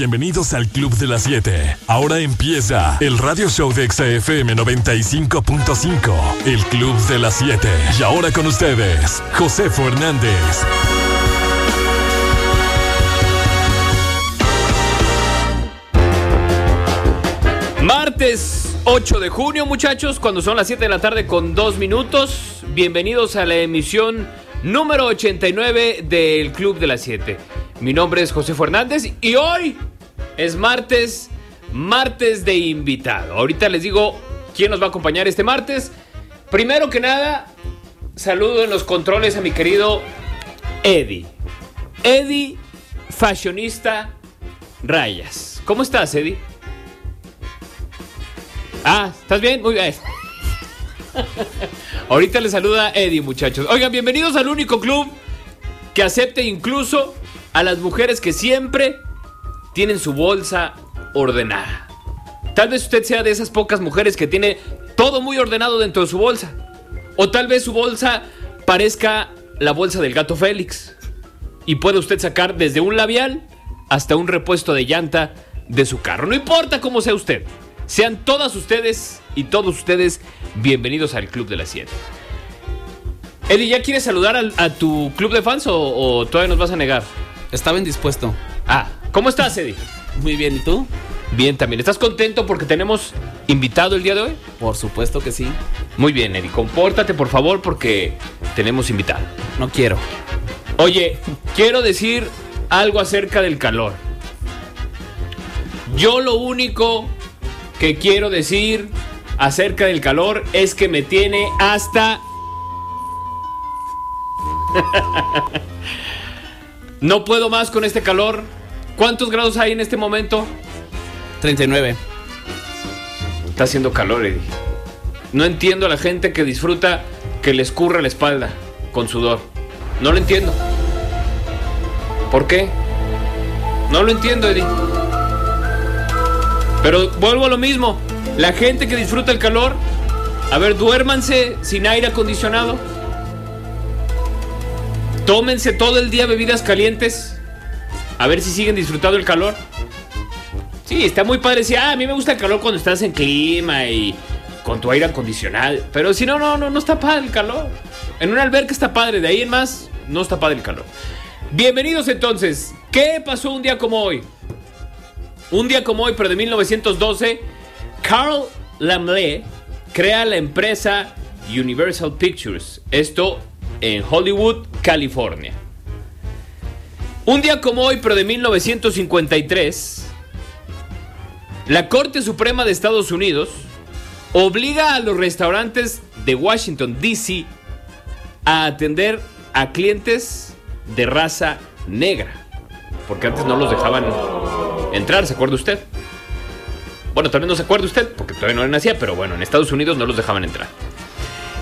bienvenidos al Club de las 7. Ahora empieza el radio show de XFM 95.5, el Club de las 7. Y ahora con ustedes, José Fernández. Martes 8 de junio, muchachos, cuando son las 7 de la tarde con 2 minutos. Bienvenidos a la emisión número 89 del Club de las 7. Mi nombre es José Fernández y hoy es martes, martes de invitado. Ahorita les digo quién nos va a acompañar este martes. Primero que nada, saludo en los controles a mi querido Eddie. Eddie, fashionista Rayas. ¿Cómo estás, Eddie? Ah, ¿estás bien? Muy bien. Ahorita les saluda Eddie, muchachos. Oigan, bienvenidos al único club que acepte incluso a las mujeres que siempre tienen su bolsa ordenada. Tal vez usted sea de esas pocas mujeres que tiene todo muy ordenado dentro de su bolsa. O tal vez su bolsa parezca la bolsa del gato Félix. Y puede usted sacar desde un labial hasta un repuesto de llanta de su carro. No importa cómo sea usted. Sean todas ustedes y todos ustedes bienvenidos al Club de las 7. Eddie, ¿ya quieres saludar al- a, tu club de fans o todavía nos vas a negar? Estaba indispuesto. Ah, ¿cómo estás, Eddie? Muy bien, ¿y tú? Bien, también. ¿Estás contento porque tenemos invitado el día de hoy? Por supuesto que sí. Muy bien, Eddie. Compórtate, por favor, porque tenemos invitado. No quiero. Oye, quiero decir algo acerca del calor. Yo lo único que quiero decir acerca del calor es que me tiene hasta... no puedo más con este calor. ¿Cuántos grados hay en este momento? 39. Está haciendo calor, Eddie. No entiendo a la gente que disfruta que le escurra la espalda con sudor. No lo entiendo. ¿Por qué? No lo entiendo, Eddie. Pero vuelvo a lo mismo. La gente que disfruta el calor, a ver, duérmanse sin aire acondicionado. Tómense todo el día bebidas calientes. A ver si siguen disfrutando el calor. Sí, está muy padre. Sí, ah, a mí me gusta el calor cuando estás en clima y con tu aire acondicionado. Pero si no, no, no, no está padre el calor. En una alberca está padre, de ahí en más, no está padre el calor. Bienvenidos entonces. ¿Qué pasó un día como hoy? Un día como hoy, pero de 1912, Carl Laemmle crea la empresa Universal Pictures. Esto en Hollywood, California. Un día como hoy, pero de 1953, la Corte Suprema de Estados Unidos obliga a los restaurantes de Washington, D.C. a atender a clientes de raza negra. Porque antes no los dejaban entrar, ¿se acuerda usted? Bueno, también no se acuerda usted, porque todavía no le nacía, pero bueno, en Estados Unidos no los dejaban entrar.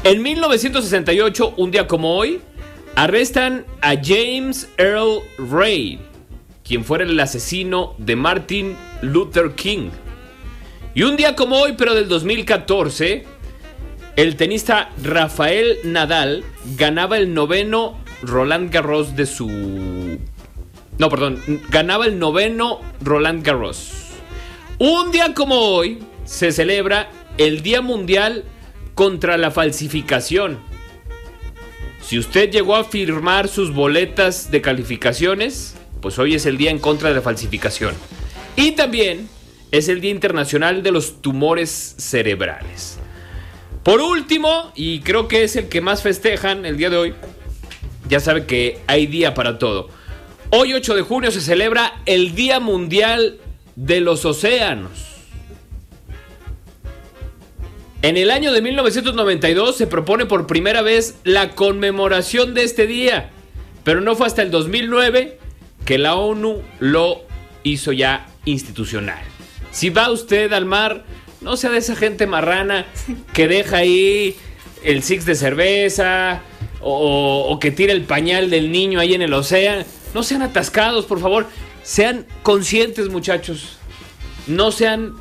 En 1968, un día como hoy, arrestan a James Earl Ray, quien fuera el asesino de Martin Luther King. Y un día como hoy, pero del 2014, el tenista Rafael Nadal ganaba el noveno Roland Garros de su... No, perdón, ganaba el noveno Roland Garros. Un día como hoy se celebra el Día Mundial contra la Falsificación. Si usted llegó a firmar sus boletas de calificaciones, pues hoy es el día en contra de la falsificación. Y también es el Día Internacional de los Tumores Cerebrales. Por último, y creo que es el que más festejan el día de hoy, ya sabe que hay día para todo. Hoy 8 de junio se celebra el Día Mundial de los Océanos. En el año de 1992 se propone por primera vez la conmemoración de este día, pero no fue hasta el 2009 que la ONU lo hizo ya institucional. Si va usted al mar, no sea de esa gente marrana que deja ahí el six de cerveza o, o que tira el pañal del niño ahí en el océano. No sean atascados, por favor. Sean conscientes, muchachos. No sean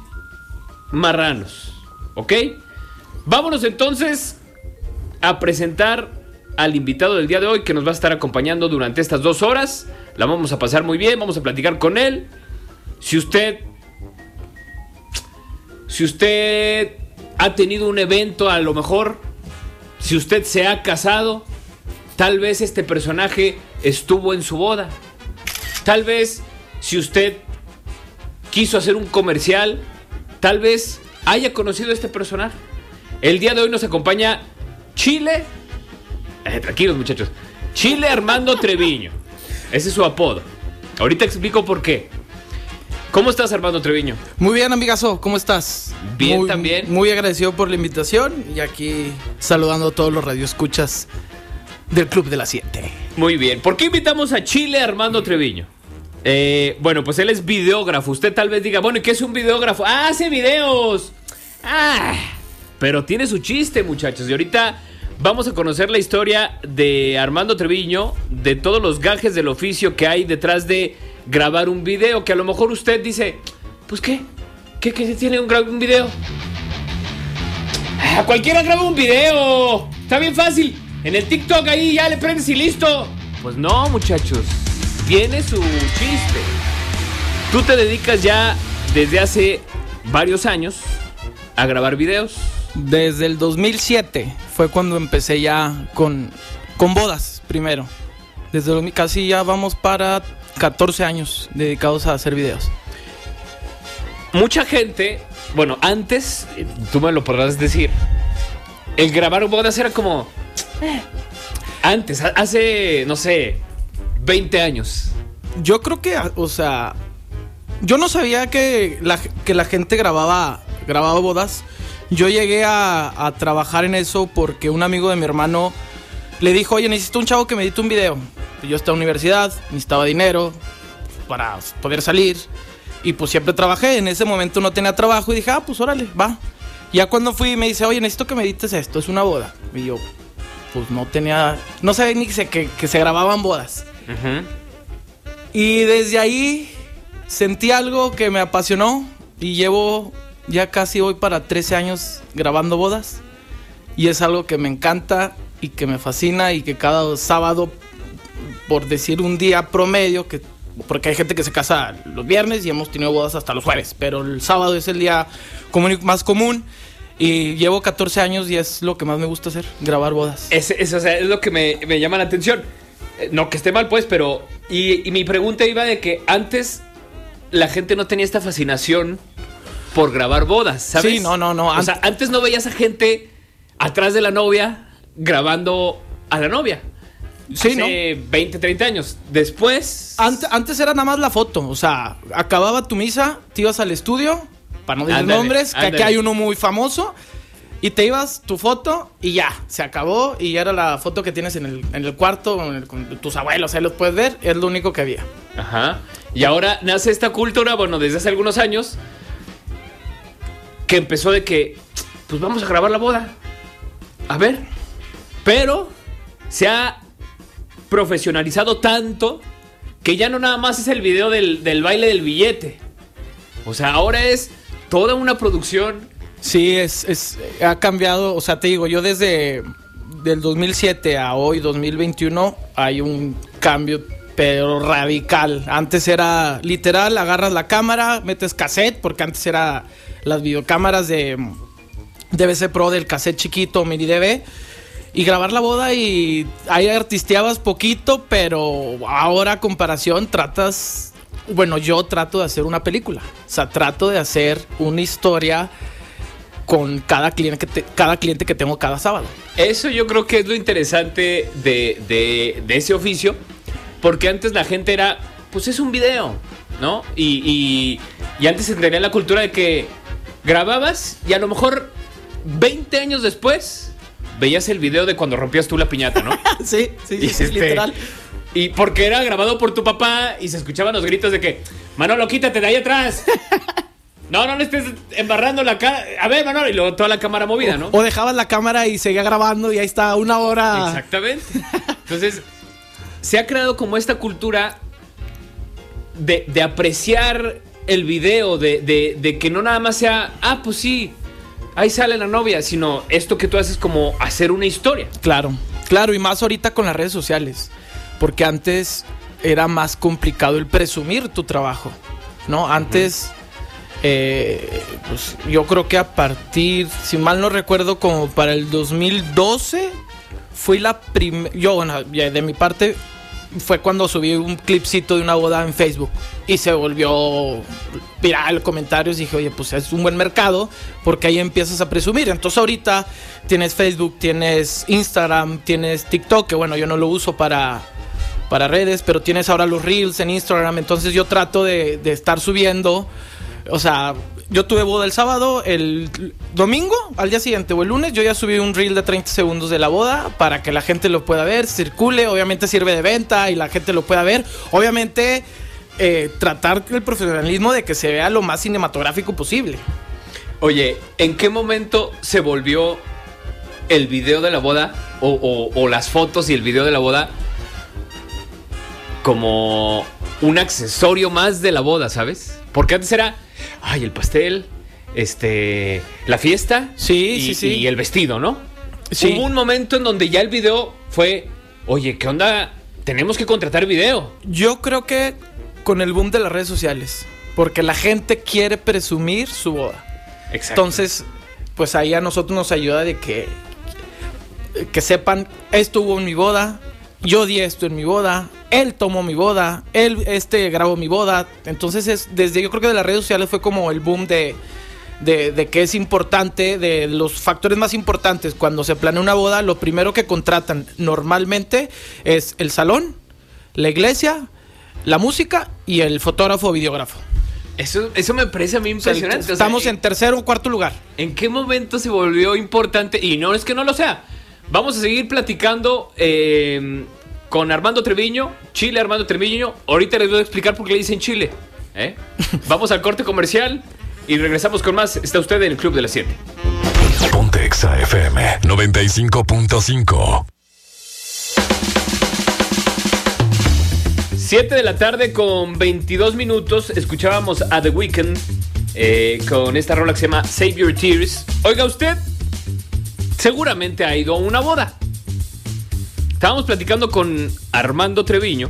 marranos. ¿Ok? Vámonos entonces a presentar al invitado del día de hoy que nos va a estar acompañando durante estas dos horas. La vamos a pasar muy bien, vamos a platicar con él. Si usted. Si usted ha tenido un evento, a lo mejor. Si usted se ha casado. Tal vez este personaje estuvo en su boda. Tal vez si usted quiso hacer un comercial, tal vez haya conocido a este personaje. El día de hoy nos acompaña Chile. Eh, tranquilos muchachos. Chile Armando Treviño. Ese es su apodo. Ahorita explico por qué. ¿Cómo estás Armando Treviño? Muy bien, amigazo, ¿cómo estás? Bien, Muy- también. Muy agradecido por la invitación y aquí saludando a todos los radioescuchas del Club de las 7. Muy bien. ¿Por qué invitamos a Chile Armando Treviño? Eh, bueno, pues él es videógrafo. Usted tal vez diga, bueno, ¿y qué es un videógrafo? ¡Ah, hace videos! ¡Ah! Pero tiene su chiste, muchachos. Y ahorita vamos a conocer la historia de Armando Treviño, de todos los gajes del oficio que hay detrás de grabar un video. Que a lo mejor usted dice, pues qué, ¿qué, tiene un, un video? Ah, cualquiera graba un video. Está bien fácil. En el TikTok ahí ya le prendes y listo. Pues no, muchachos. Tiene su chiste. Tú te dedicas ya desde hace varios años a grabar videos. Desde el 2007 fue cuando empecé ya con, con bodas primero. Desde casi ya vamos para 14 años dedicados a hacer videos. Mucha gente, bueno, antes, tú me lo podrás decir, el grabar bodas era como... eh, Antes, ha- hace, no sé, 20 años. Yo creo que, o sea, yo no sabía que la, que la gente grababa, grababa bodas. Yo llegué a, a trabajar en eso porque un amigo de mi hermano le dijo, oye, necesito un chavo que me edite un video. Yo estaba en la universidad, necesitaba dinero para poder salir. Y pues siempre trabajé, en ese momento no tenía trabajo y dije, ah, pues órale, va. Ya cuando fui me dice, oye, necesito que me edites esto, es una boda. Y yo, pues no tenía, no sabía ni que se, que, que se grababan bodas. Y desde ahí sentí algo que me apasionó y llevo ya casi hoy para 13 años grabando bodas. Y es algo que me encanta y que me fascina y que cada sábado, por decir un día promedio, que, porque hay gente que se casa los viernes y hemos tenido bodas hasta los jueves, pero el sábado es el día más común. Y llevo 14 años y es lo que más me gusta hacer, grabar bodas. Es, es, lo que me, llama la atención. Eh, No que esté mal, pues, pero. Y mi pregunta iba de que antes la gente no tenía esta fascinación por grabar bodas, ¿sabes? Sí, no, no, no, O sea, antes no veías a gente atrás de la novia grabando a la novia. Sí, Hace 20, 30 años. Después. Ante- antes era nada más la foto, o sea, acababa tu misa, te ibas al estudio, para no decir Ándale, nombres, que aquí hay uno muy famoso, y te ibas tu foto y ya, se acabó, y ya era la foto que tienes en el, en el cuarto, el- con tus abuelos, ahí los puedes ver, es lo único que había. Ajá. Y ahora nace esta cultura, bueno, desde hace algunos años, que empezó de que, pues vamos a grabar la boda. A ver. Pero se ha profesionalizado tanto que ya no nada más es el video del, del baile del billete. O sea, ahora es toda una producción. Sí, es, es, ha cambiado, o sea, te digo, yo desde del 2007 a hoy, 2021, hay un cambio, pero radical. Antes era literal, agarras la cámara, metes cassette, porque antes era las videocámaras de DVC Pro del cassette chiquito, mini DV. Y grabar la boda y ahí artisteabas poquito, pero ahora a comparación tratas, bueno, yo trato de hacer una película. O sea, trato de hacer una historia con cada cliente que, cada cliente que tengo cada sábado. Eso yo creo que es lo interesante de, de- de ese oficio. Porque antes la gente era, pues es un video, ¿no? Y, y, y antes se tenía la cultura de que grababas y a lo mejor 20 años después veías el video de cuando rompías tú la piñata, ¿no? sí, sí, sí, sí, este, literal. Y porque era grabado por tu papá y se escuchaban los gritos de que, Manolo, quítate de ahí atrás. No, no le estés embarrando la cara. A ver, Manolo. Y luego toda la cámara movida, ¿no? O dejabas la cámara y seguía grabando y ahí está una hora. Exactamente. Entonces, se ha creado como esta cultura de, de apreciar el video, de, de- de que no nada más sea, ah, pues sí, ahí sale la novia, sino esto que tú haces como hacer una historia. Claro, claro, y más ahorita con las redes sociales. Porque antes era más complicado el presumir tu trabajo. ¿no? Antes, eh, pues yo creo que a partir, si mal no recuerdo, como para el 2012, fui la primera, yo, bueno, de mi parte, fue cuando subí un clipcito de una boda en Facebook y se volvió viral comentarios. Dije, oye, pues es un buen mercado porque ahí empiezas a presumir. Entonces ahorita tienes Facebook, tienes Instagram, tienes TikTok, que bueno, yo no lo uso para, para redes, pero tienes ahora los reels en Instagram. Entonces yo trato de, de estar subiendo. O sea, yo tuve boda el sábado, el domingo, al día siguiente o el lunes, yo ya subí un reel de 30 segundos de la boda para que la gente lo pueda ver, circule, obviamente sirve de venta y la gente lo pueda ver. Obviamente eh, tratar el profesionalismo de que se vea lo más cinematográfico posible. Oye, ¿en qué momento se volvió el video de la boda o, o- o las fotos y el video de la boda como un accesorio más de la boda, ¿sabes? Porque antes era, ay, el pastel, este, la fiesta Sí, y, sí, sí. y el vestido, ¿no? Sí. Hubo un momento en donde ya el video fue, oye, ¿qué onda? Tenemos que contratar video. Yo creo que con el boom de las redes sociales, porque la gente quiere presumir su boda. Exacto. Entonces, pues ahí a nosotros nos ayuda de que, que sepan, esto hubo en mi boda, yo di esto en mi boda, él tomó mi boda, él este grabó mi boda. Entonces, es, desde yo creo que de las redes sociales fue como el boom de, de, de que es importante, de los factores más importantes cuando se planea una boda, lo primero que contratan normalmente es el salón, la iglesia, la música y el fotógrafo o videógrafo. Eso, eso me parece a mí O sea, impresionante. o sea, estamos en tercero o cuarto lugar. ¿En qué momento se volvió importante? Y no es que no lo sea. Vamos a seguir platicando eh, con Armando Treviño, Chile Armando Treviño. Ahorita les voy a explicar por qué le dicen Chile. ¿eh? Vamos al corte comercial y regresamos con más. Está usted en el Club de las 7. Ponte Exa FM 95.5. 7 de la tarde con 22 minutos. Escuchábamos a The Weeknd eh, con esta rola que se llama Save Your Tears. Oiga usted, seguramente ha ido a una boda. Estábamos platicando con Armando Treviño,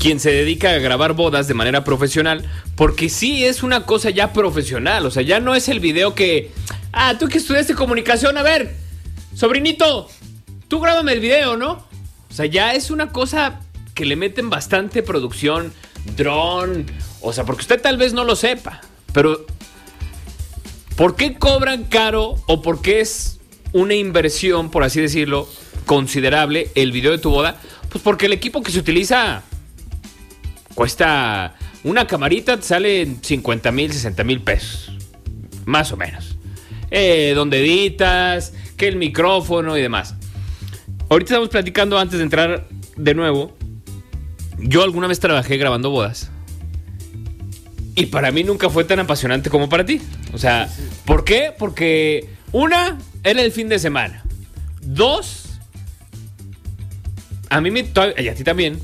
quien se dedica a grabar bodas de manera profesional, porque sí es una cosa ya profesional, o sea, ya no es el video que, ah, tú que estudiaste comunicación, a ver, sobrinito, tú grábame el video, ¿no? O sea, ya es una cosa que le meten bastante producción, dron, o sea, porque usted tal vez no lo sepa, pero ¿por qué cobran caro o por qué es una inversión, por así decirlo, considerable el video de tu boda? Pues porque el equipo que se utiliza cuesta una camarita, te sale en 50 mil, 60 mil pesos. Más o menos. Eh, donde editas, que el micrófono y demás. Ahorita estamos platicando antes de entrar de nuevo. Yo alguna vez trabajé grabando bodas. Y para mí nunca fue tan apasionante como para ti. O sea, ¿por qué? Porque una, era el fin de semana. Dos, a mí me... Y a ti también.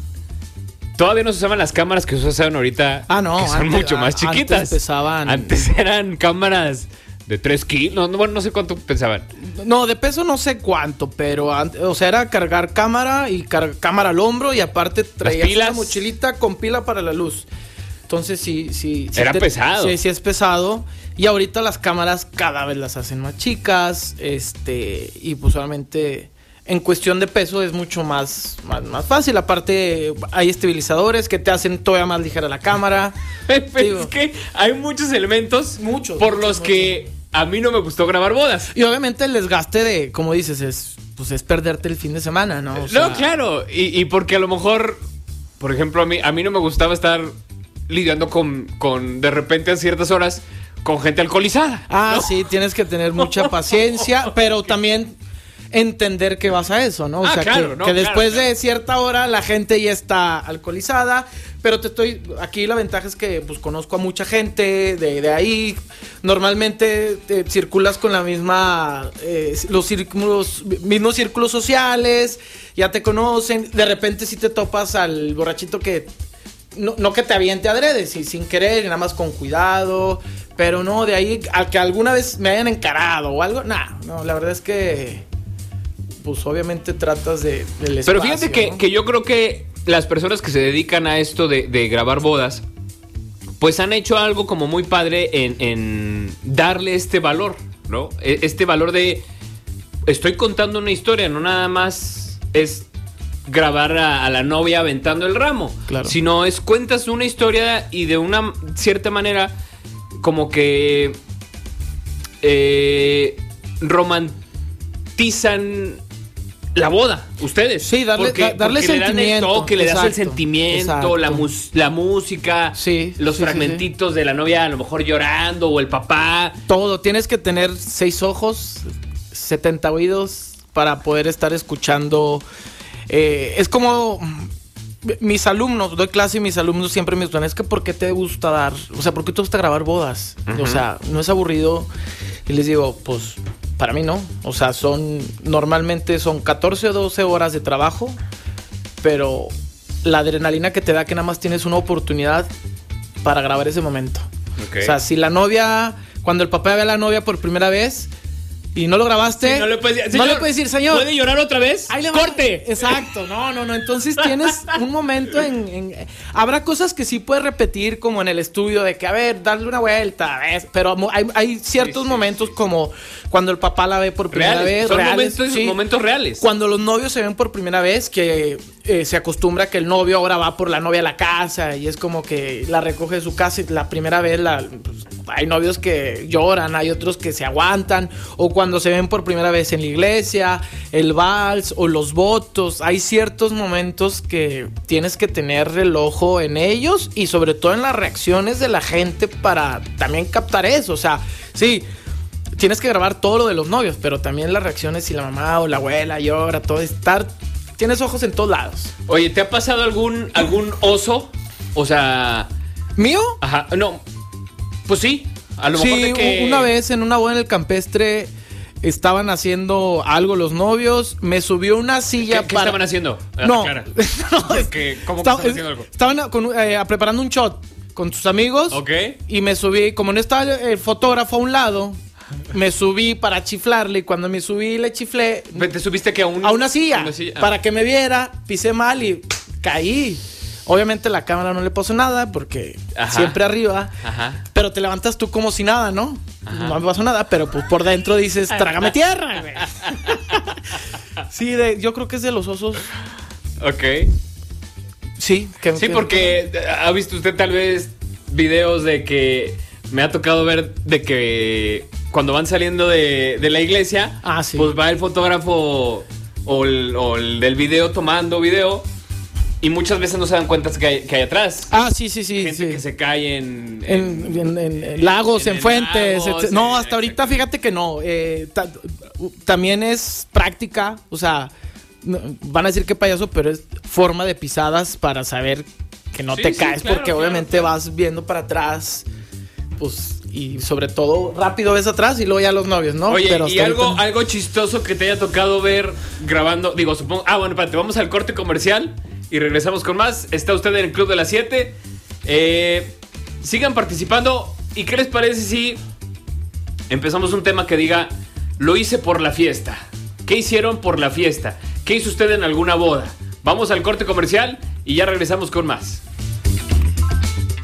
Todavía no se usaban las cámaras que se usan ahorita. Ah, no, Que son antes- mucho más chiquitas. antes pesaban- Antes eran cámaras de 3 kilos. No, no, bueno, no sé cuánto pensaban. No, de peso no sé cuánto, pero an- o sea, era cargar cámara y car- cámara al hombro y aparte traías pilas. una mochilita con pila para la luz. Entonces sí, sí. sí Era pesado. Sí, sí es pesado. Y ahorita las cámaras cada vez las hacen más chicas. Este. Y pues solamente. En cuestión de peso es mucho más, más, más fácil. Aparte, hay estabilizadores que te hacen todavía más ligera la cámara. Es que hay muchos elementos Muchos, por muchos, los que a mí no me gustó grabar bodas. Y obviamente el desgaste de, como dices, es pues es perderte el fin de semana, ¿no? O sea, no, claro. Y, y porque a lo mejor, por ejemplo, a mí, a mí no me gustaba estar lidiando con, con, de repente a ciertas horas, con gente alcoholizada. Ah, ¿no? sí, tienes que tener mucha paciencia, pero también entender que vas a eso, ¿no? O Ah, sea, claro, que, no, que después claro. de cierta hora la gente ya está alcoholizada, pero te estoy, aquí la ventaja es que pues conozco a mucha gente de, de ahí, normalmente te circulas con la misma, eh, los círculos, mismos círculos sociales, ya te conocen, de repente si te topas al borrachito que no, no que te aviente adrede, sí, sin querer, nada más con cuidado. Pero no, de ahí al que alguna vez me hayan encarado o algo, nah, no, la verdad es que. Pues obviamente tratas de. del Pero fíjate que, ¿no? que yo creo que las personas que se dedican a esto de, de grabar bodas, pues han hecho algo como muy padre en, en darle este valor, ¿no? E- Este valor de estoy contando una historia, no nada más es grabar a, a la novia aventando el ramo, Claro. sino es cuentas una historia y de una cierta manera como que eh, romantizan la boda, ustedes. Sí, darle- porque, da- darle porque le dan el sentimiento, toque, le das el sentimiento, la, la música, Sí, los sí, sí, fragmentitos de la novia a lo mejor llorando o el papá. Todo, tienes que tener seis ojos, 70 oídos para poder estar escuchando. Eh, es como mis alumnos, doy clase y mis alumnos siempre me dicen, es que ¿por qué te gusta dar? O sea, ¿por qué te gusta grabar bodas? O sea, no es aburrido. Y les digo, pues para mí no. O sea, son, normalmente son 14 o 12 horas de trabajo, pero la adrenalina que te da que nada más tienes una oportunidad para grabar ese momento. O sea, si la novia, cuando el papá ve a la novia por primera vez y no lo grabaste, Sí, no le puedes decir, no le "Señor, puedes decir, señor. ¿Puede llorar otra vez? ahí le va". ¡Corte! Exacto, no, no, no. Entonces tienes un momento en, en- Habrá cosas que sí puedes repetir, como en el estudio, de que, a ver, darle una vuelta, ¿ves? Pero hay, hay ciertos Sí, sí, momentos como cuando el papá la ve por primera Reales, vez. son reales, momentos, momentos reales. Cuando los novios se ven por primera vez, que eh, se acostumbra que el novio ahora va por la novia a la casa y es como que la recoge de su casa y la primera vez la, pues, hay novios que lloran, hay otros que se aguantan, o cuando se ven por primera vez en la iglesia, el vals o los votos, hay ciertos momentos que tienes que tener el ojo en ellos y sobre todo en las reacciones de la gente para también captar eso, o sea, sí tienes que grabar todo lo de los novios, pero también las reacciones si la mamá o la abuela llora, todo estar. Tienes ojos en todos lados. Oye, ¿te ha pasado algún, algún oso? O sea, ¿Mío? ajá, no. Pues sí, a lo mejor de que. una vez en una boda en el campestre estaban haciendo algo los novios. Me subió una ¿Qué, silla qué para. estaban haciendo? Ah, No, no, es- que- ¿cómo que estaban haciendo algo? Estaban con- eh, preparando un shot con sus amigos. Ok. Y me subí, como no estaba el fotógrafo a un lado, me subí para chiflarle. Y cuando me subí le chiflé, ¿Te subiste que a un- a una silla, a una silla? Ah. para que me viera, pisé mal y caí. Obviamente la cámara no le pasó nada porque Ajá. siempre arriba. Ajá. Pero te levantas tú como si nada, ¿no? No me pasó nada, pero pues por dentro dices, trágame tierra. güey". sí, de- yo creo que es de los osos. Ok. Sí, que, Sí, que- porque ha visto usted tal vez videos de que me ha tocado ver de que cuando van saliendo de, de la iglesia, Ah, sí. pues va el fotógrafo o el, o el del video tomando video y muchas veces no se dan cuenta que hay, que hay atrás. Ah, sí, sí, sí. Gente sí. que se cae en... En, en- en- en lagos, en fuentes. lagos, no, hasta ahorita fíjate que no. eh, ta- también es práctica. O sea, van a decir que payaso, pero es forma de pisadas para saber que no Sí, te sí, caes, claro, porque claro, obviamente claro. vas viendo para atrás. Pues, y sobre todo rápido ves atrás y luego ya los novios, ¿no? Oye, Pero y algo, ahorita algo chistoso que te haya tocado ver grabando. Digo, supongo. Ah, bueno, espérate, vamos al corte comercial y regresamos con más. Está usted en el Club de las 7. Eh, sigan participando. ¿Y qué les parece si empezamos un tema que diga: Lo hice por la fiesta? ¿Qué hicieron por la fiesta? ¿Qué hizo usted en alguna boda? Vamos al corte comercial y ya regresamos con más.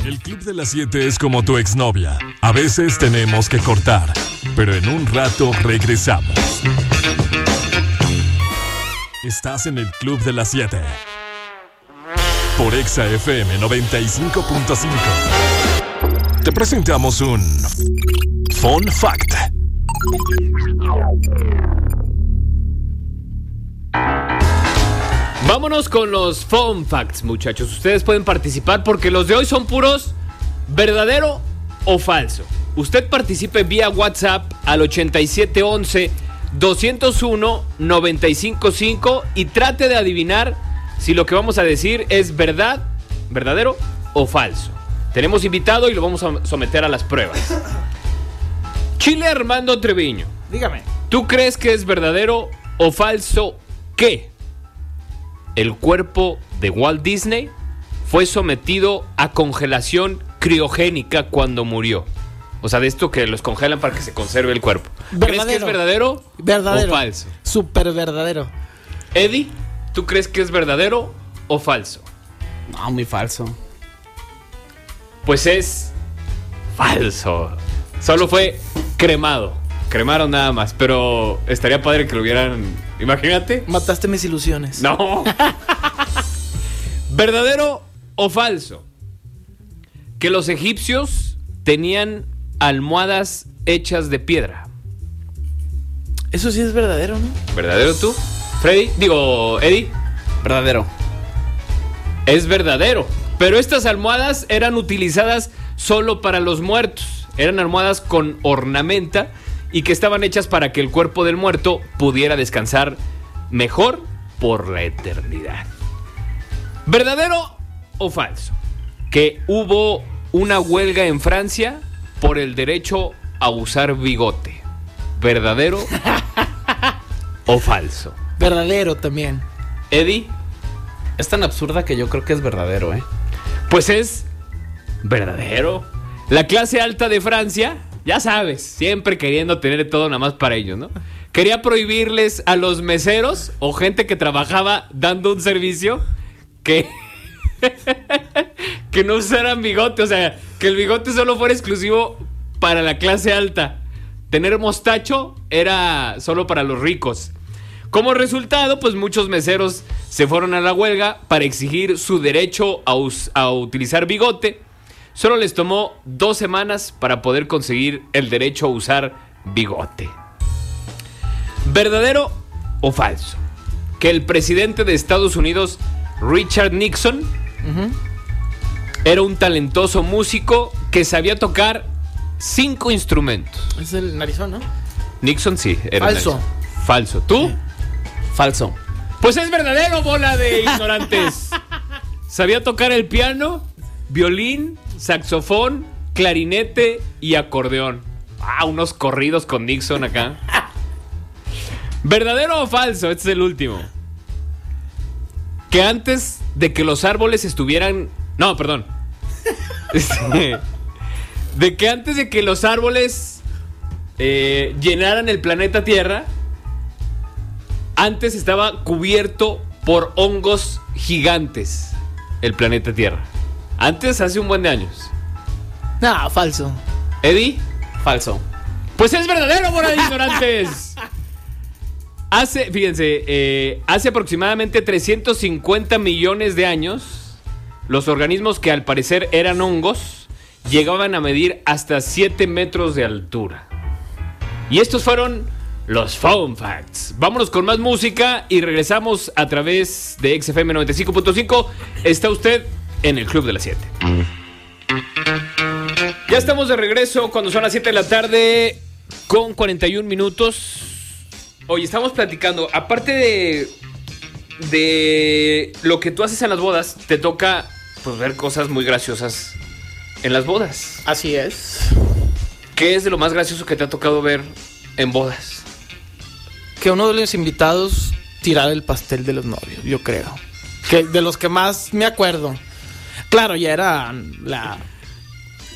El Club de las 7 es como tu exnovia. A veces tenemos que cortar, pero en un rato regresamos. Estás en el Club de las 7. Por Exa FM 95.5. Te presentamos un Fun Fact. Vámonos con los fun facts, muchachos. Ustedes pueden participar porque los de hoy son puros verdadero o falso. Usted participe vía WhatsApp al 8711 201 955 y trate de adivinar si lo que vamos a decir es verdad, verdadero o falso. Tenemos invitado y lo vamos a someter a las pruebas. Chile Armando Treviño, Dígame. ¿tú crees que es verdadero o falso que el cuerpo de Walt Disney fue sometido a congelación criogénica cuando murió. O sea, de esto que los congelan para que se conserve el cuerpo. ¿Crees que es verdadero, Verdadero. o falso? Súper verdadero. Eddie, ¿tú crees que es verdadero o falso? No, muy falso. Pues es Falso. Solo fue cremado. Cremaron nada más. Pero estaría padre que lo hubieran. Imagínate. Mataste mis ilusiones. No. ¿Verdadero o falso? Que los egipcios tenían almohadas hechas de piedra. Eso sí es verdadero, ¿no? ¿Verdadero tú? Freddy, digo, Eddie. Verdadero. Es verdadero. Pero estas almohadas eran utilizadas solo para los muertos. Eran almohadas con ornamenta y que estaban hechas para que el cuerpo del muerto pudiera descansar mejor por la eternidad. ¿Verdadero o falso? Que hubo una huelga en Francia por el derecho a usar bigote. ¿Verdadero o falso? Verdadero también. Eddie, Es tan absurda que yo creo que es verdadero, ¿eh? pues es verdadero. La clase alta de Francia, ya sabes, siempre queriendo tener todo nada más para ellos, ¿no? Quería prohibirles a los meseros o gente que trabajaba dando un servicio que que no usaran bigote, o sea, que el bigote solo fuera exclusivo para la clase alta. Tener mostacho era solo para los ricos. Como resultado, pues muchos meseros se fueron a la huelga para exigir su derecho a, a utilizar bigote. Solo les tomó dos semanas para poder conseguir el derecho a usar bigote. ¿Verdadero o falso? Que el presidente de Estados Unidos, Richard Nixon, era un talentoso músico que sabía tocar cinco instrumentos. Es el narizón, ¿no? Nixon sí, era Falso. Nixon. Falso. ¿Tú? Falso. Pues es verdadero, bola de ignorantes. Sabía tocar el piano, violín, saxofón, clarinete y acordeón. Ah, unos corridos con Nixon acá. ¿Verdadero o falso? Este es el último. Que antes de que los árboles estuvieran... No, perdón. Este, de que antes de que los árboles eh, llenaran el planeta Tierra, antes estaba cubierto por hongos gigantes el planeta Tierra. Antes, hace un buen de años. No, falso. Eddie, Falso. pues es verdadero, de ignorantes. Hace, fíjense, eh, hace aproximadamente 350 millones de años, los organismos que al parecer eran hongos llegaban a medir hasta 7 metros de altura. Y estos fueron los Fun Facts. Vámonos con más música y regresamos a través de XFM 95.5. Está usted en el Club de las 7. Ya estamos de regreso cuando son las 7 de la tarde con 41 minutos. Oye, estamos platicando, aparte de de lo que tú haces en las bodas, te toca pues ver cosas muy graciosas en las bodas. Así es. ¿Qué es de lo más gracioso que te ha tocado ver en bodas? Que uno de los invitados tirara el pastel de los novios, yo creo. Que de los que más me acuerdo. Claro, ya era la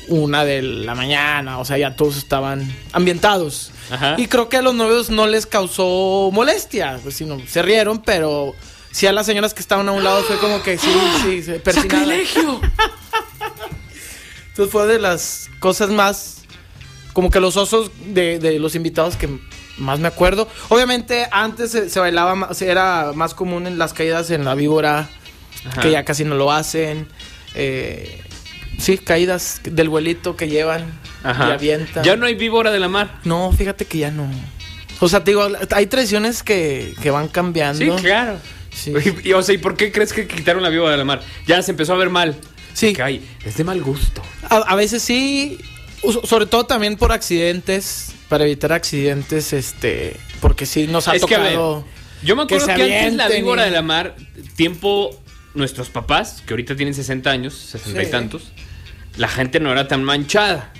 una de la mañana, o sea, ya todos estaban ambientados. Ajá. Y creo que a los novios no les causó molestia, pues, sino se rieron, pero sí a las señoras que estaban a un lado fue como que sí, sí, se persinaron. Entonces fue de las cosas más, como que los osos de, de los invitados que más me acuerdo. Obviamente antes se, se bailaba, más, era más común en las caídas en la víbora, Ajá. que ya casi no lo hacen. Eh, sí, caídas del vuelito que llevan y Ajá. avientan. Ya no hay víbora de la mar. No, fíjate que ya no. O sea, te digo, hay tradiciones que, que van cambiando. Sí, claro. Sí. Y, o sea, ¿y por qué crees que quitaron la víbora de la mar? Ya se empezó a ver mal. Sí. Hay, es de mal gusto. A, a veces sí, so- sobre todo también por accidentes, para evitar accidentes, este, porque sí nos ha es que a ver, tocado. yo me acuerdo que antes la víbora y- de la mar, tiempo, nuestros papás, que ahorita tienen 60 años, 60 y tantos, la gente no era tan manchada.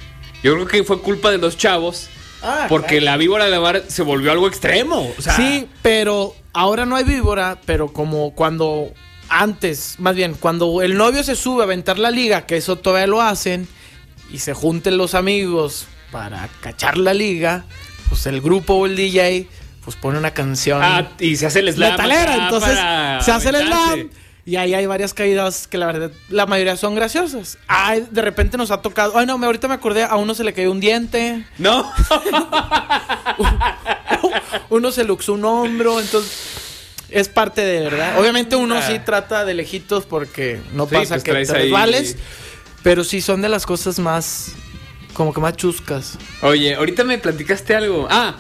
Yo creo que fue culpa de los chavos, Ah, porque la víbora de la mar se volvió algo extremo. O sea, sí, pero ahora no hay víbora, pero como cuando antes, más bien, cuando el novio se sube a aventar la liga, que eso todavía lo hacen, y se junten los amigos para cachar la liga, pues el grupo o el DJ, pues pone una canción. Ah, y se hace el slam. metalera, entonces se hace el slam Y ahí hay varias caídas que la verdad, la mayoría son graciosas. Ay, de repente nos ha tocado. Ay, no, me, ahorita me acordé, a uno se le cayó un diente, No. uno se luxó un hombro, entonces. Es parte de verdad. Obviamente uno sí trata de lejitos porque no Sí, pasa pues que te resbales. Pero sí son de las cosas más. Como que más chuscas. Oye, ahorita me platicaste algo. Ah,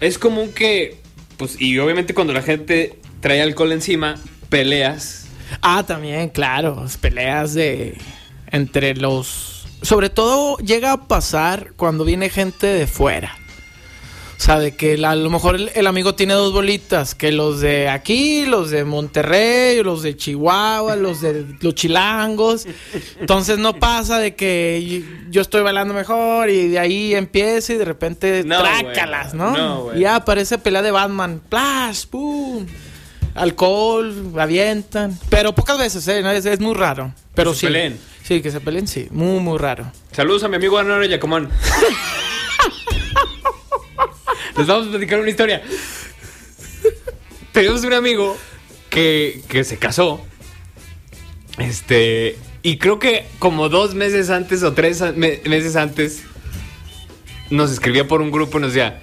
es común que, pues, y obviamente cuando la gente trae alcohol encima, peleas. Ah, también, claro. Peleas de. Entre los. Sobre todo llega a pasar cuando viene gente de fuera. O sea, de que la- a lo mejor el, el amigo tiene dos bolitas, que los de aquí, los de Monterrey, los de Chihuahua, los de los chilangos. Entonces no pasa de que yo estoy bailando mejor y de ahí empieza y de repente No, trácalas. ¿no? No, y ya aparece pelea de Batman. ¡Plash! ¡Pum! Alcohol, avientan. Pero pocas veces, ¿eh? Es, es muy raro. Pero se sí. peleen. Sí, que se peleen, sí. Muy, muy raro. Saludos a mi amigo Anora Yacomán. Les vamos a platicar una historia. Tenemos un amigo que, que se casó. Este. Y creo que como dos meses antes o tres me- meses antes nos escribía por un grupo y nos decía: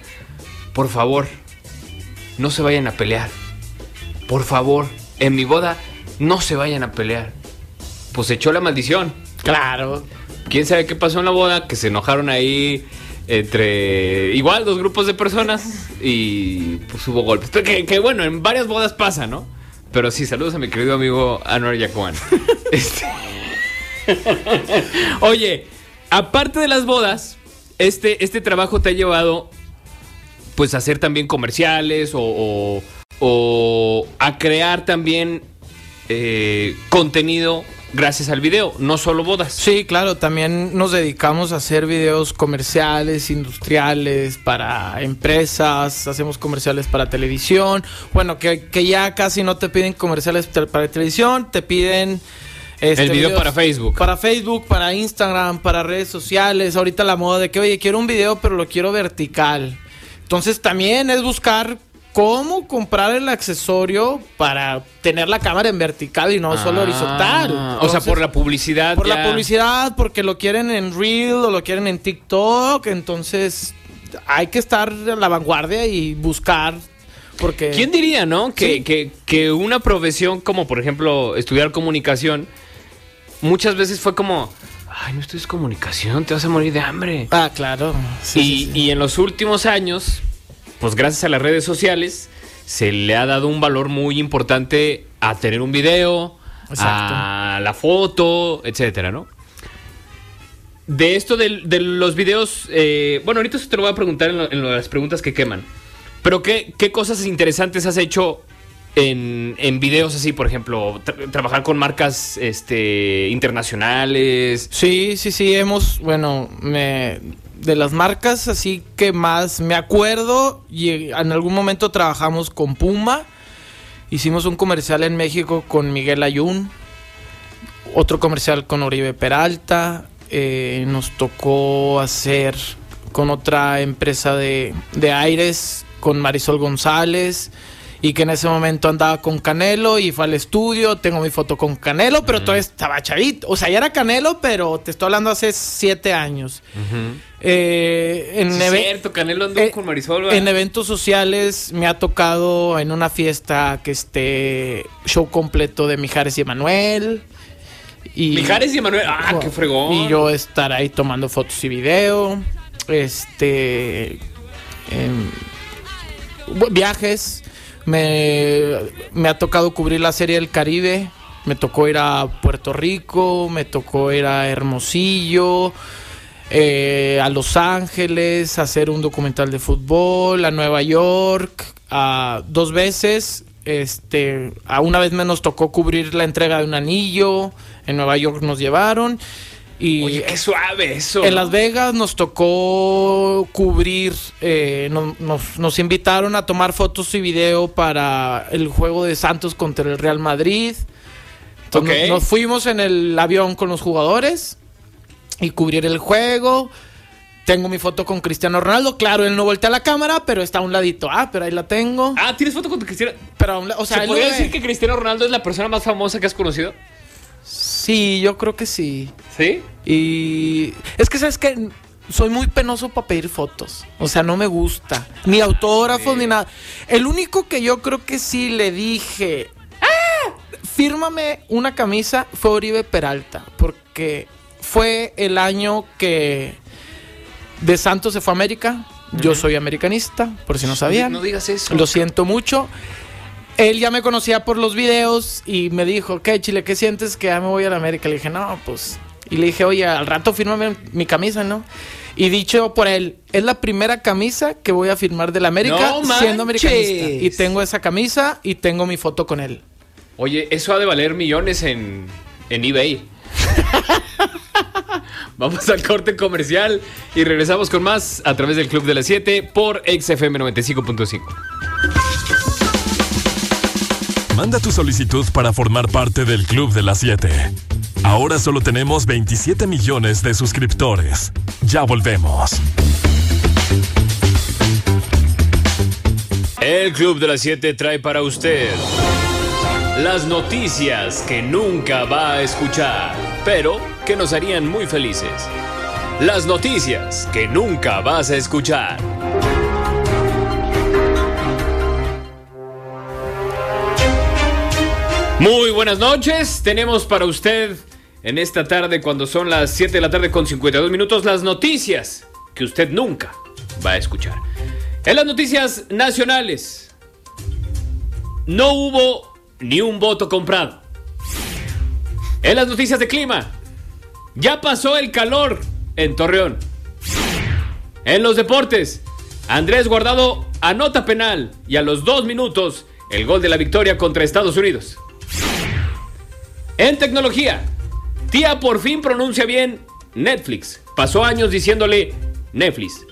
Por favor, no se vayan a pelear. Por favor, en mi boda, no se vayan a pelear. Pues echó la maldición Claro. quién sabe qué pasó en la boda, que se enojaron ahí entre igual dos grupos de personas y pues hubo golpes. Pero Que, que, bueno, en varias bodas pasa, ¿no? Pero sí, saludos a mi querido amigo Anwar Yacuan. Este- Oye, aparte de las bodas, este, este trabajo te ha llevado pues a hacer también comerciales o, o- o a crear también eh, contenido gracias al video, no solo bodas. Sí, claro, también nos dedicamos a hacer videos comerciales, industriales, para empresas, hacemos comerciales para televisión. Bueno, que, que ya casi no te piden comerciales para televisión, te piden... este, El video videos para Facebook. Para Facebook, para Instagram, para redes sociales. Ahorita la moda de que, oye, quiero un video, pero lo quiero vertical. Entonces también es buscar cómo comprar el accesorio para tener la cámara en vertical y no solo Ah, horizontal. o sea, por la publicidad. por ya. la publicidad, porque lo quieren en Reel o lo quieren en TikTok. Entonces, hay que estar a la vanguardia y buscar. Porque. ¿Quién diría, no? Que, Sí. que, que una profesión como, por ejemplo, estudiar comunicación, muchas veces fue como, ay, no estudias comunicación, te vas a morir de hambre. Ah, claro. Sí, y, sí, sí. y en los últimos años, pues gracias a las redes sociales, se le ha dado un valor muy importante a tener un video, Exacto. a la foto, etcétera, ¿no? De esto de, los videos, eh, bueno, ahorita te lo voy a preguntar en, lo- en lo de las preguntas que queman. Pero ¿qué, qué cosas interesantes has hecho en, en videos así, por ejemplo, tra- trabajar con marcas este, internacionales? Sí, sí, sí, hemos, bueno, me, de las marcas así que más me acuerdo, y en algún momento trabajamos con Puma, hicimos un comercial en México con Miguel Ayun, otro comercial con Oribe Peralta, eh, nos tocó hacer con otra empresa de, de aires, con Marisol González, y que en ese momento andaba con Canelo y fue al estudio, tengo mi foto con Canelo, pero todavía estaba chavito, o sea, ya era Canelo, pero te estoy hablando hace siete años. Eh, en Sí, cierto, Canelo andó eh, con Marisol. ¿verdad? en eventos sociales me ha tocado en una fiesta que esté show completo de Mijares y Emanuel. Y, Mijares y Emanuel. Ah, qué fregón. Y yo estar ahí tomando fotos y video. Este. bu- viajes. Me, me ha tocado cubrir la serie del Caribe. Me tocó ir a Puerto Rico. Me tocó ir a Hermosillo. eh, a Los Ángeles. hacer un documental de fútbol. A Nueva York. A dos veces. Este, a una vez me nos tocó cubrir la entrega de un anillo. En Nueva York nos llevaron. Y Oye, qué suave eso. en ¿no? Las Vegas nos tocó cubrir, eh, no- nos, nos invitaron a tomar fotos y video para el juego de Santos contra el Real Madrid. Entonces, nos, nos fuimos en el avión con los jugadores y cubrir el juego. tengo mi foto con Cristiano Ronaldo. Claro, él no voltea la cámara, pero está a un ladito. Ah, pero ahí la tengo. Ah, ¿tienes foto con Cristiano? Pero o sea, ¿Se podría decir que Cristiano Ronaldo es la persona más famosa que has conocido? Sí, yo creo que sí. ¿Sí? Y es que sabes que soy muy penoso para pedir fotos. O sea, no me gusta. Ni autógrafos ni nada. El único que yo creo que sí le dije, "Ah, fírmame una camisa fue Oribe Peralta, porque fue el año que de Santos se fue a América. Yo soy americanista, por si no sabían. No digas eso. Lo siento mucho. Él ya me conocía por los videos y me dijo, ¿qué, Chile? ¿Qué sientes que ya me voy a la América? Le dije, no, pues... Y le dije, oye, al rato fírmame mi camisa, ¿no? Y dicho por él, es la primera camisa que voy a firmar de la América ¡No siendo americanista. Y tengo esa camisa y tengo mi foto con él. Oye, eso ha de valer millones en, en eBay. Vamos al corte comercial y regresamos con más a través del Club de las 7 por XFM 95.5. Manda tu solicitud para formar parte del Club de las 7. Ahora solo tenemos 27 millones de suscriptores. Ya volvemos. El Club de las 7 trae para usted las noticias que nunca va a escuchar, pero que nos harían muy felices. Las noticias que nunca vas a escuchar. Muy buenas noches, tenemos para usted en esta tarde cuando son las 7 de la tarde con 52 minutos las noticias que usted nunca va a escuchar. En las noticias nacionales, no hubo ni un voto comprado. En las noticias de clima, ya pasó el calor en Torreón. En los deportes, Andrés Guardado anota penal y a los dos minutos el gol de la victoria contra Estados Unidos. En tecnología, tía por fin pronuncia bien Netflix. Pasó años diciéndole Netflix.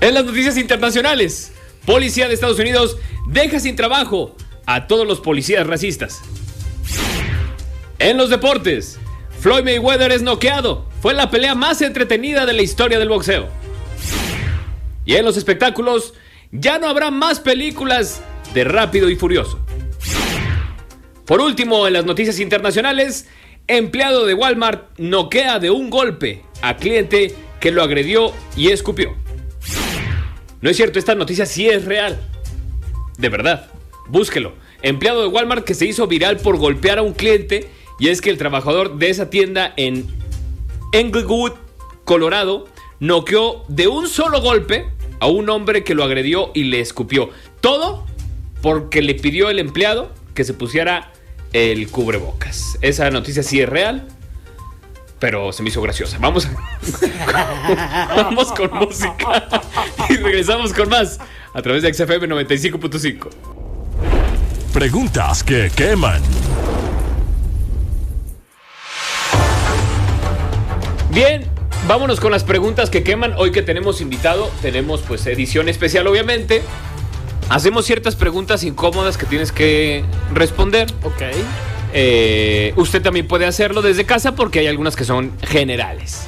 En las noticias internacionales, policía de Estados Unidos deja sin trabajo a todos los policías racistas. En los deportes, Floyd Mayweather es noqueado. Fue la pelea más entretenida de la historia del boxeo. Y en los espectáculos, ya no habrá más películas de Rápido y Furioso. Por último, en las noticias internacionales, empleado de Walmart noquea de un golpe a cliente que lo agredió y escupió. No es cierto, esta noticia sí es real. De verdad, búsquelo. Empleado de Walmart que se hizo viral por golpear a un cliente y es que el trabajador de esa tienda en Englewood, Colorado, noqueó de un solo golpe a un hombre que lo agredió y le escupió. Todo porque le pidió el empleado que se pusiera el cubrebocas. Esa noticia sí es real, pero se me hizo graciosa. Vamos, vamos con música y regresamos con más a través de XFM 95.5. Preguntas que queman. Bien, vámonos con las preguntas que queman. Hoy que tenemos invitado, tenemos pues edición especial obviamente. Hacemos ciertas preguntas incómodas que tienes que responder. Ok. Eh, usted también puede hacerlo desde casa porque hay algunas que son generales.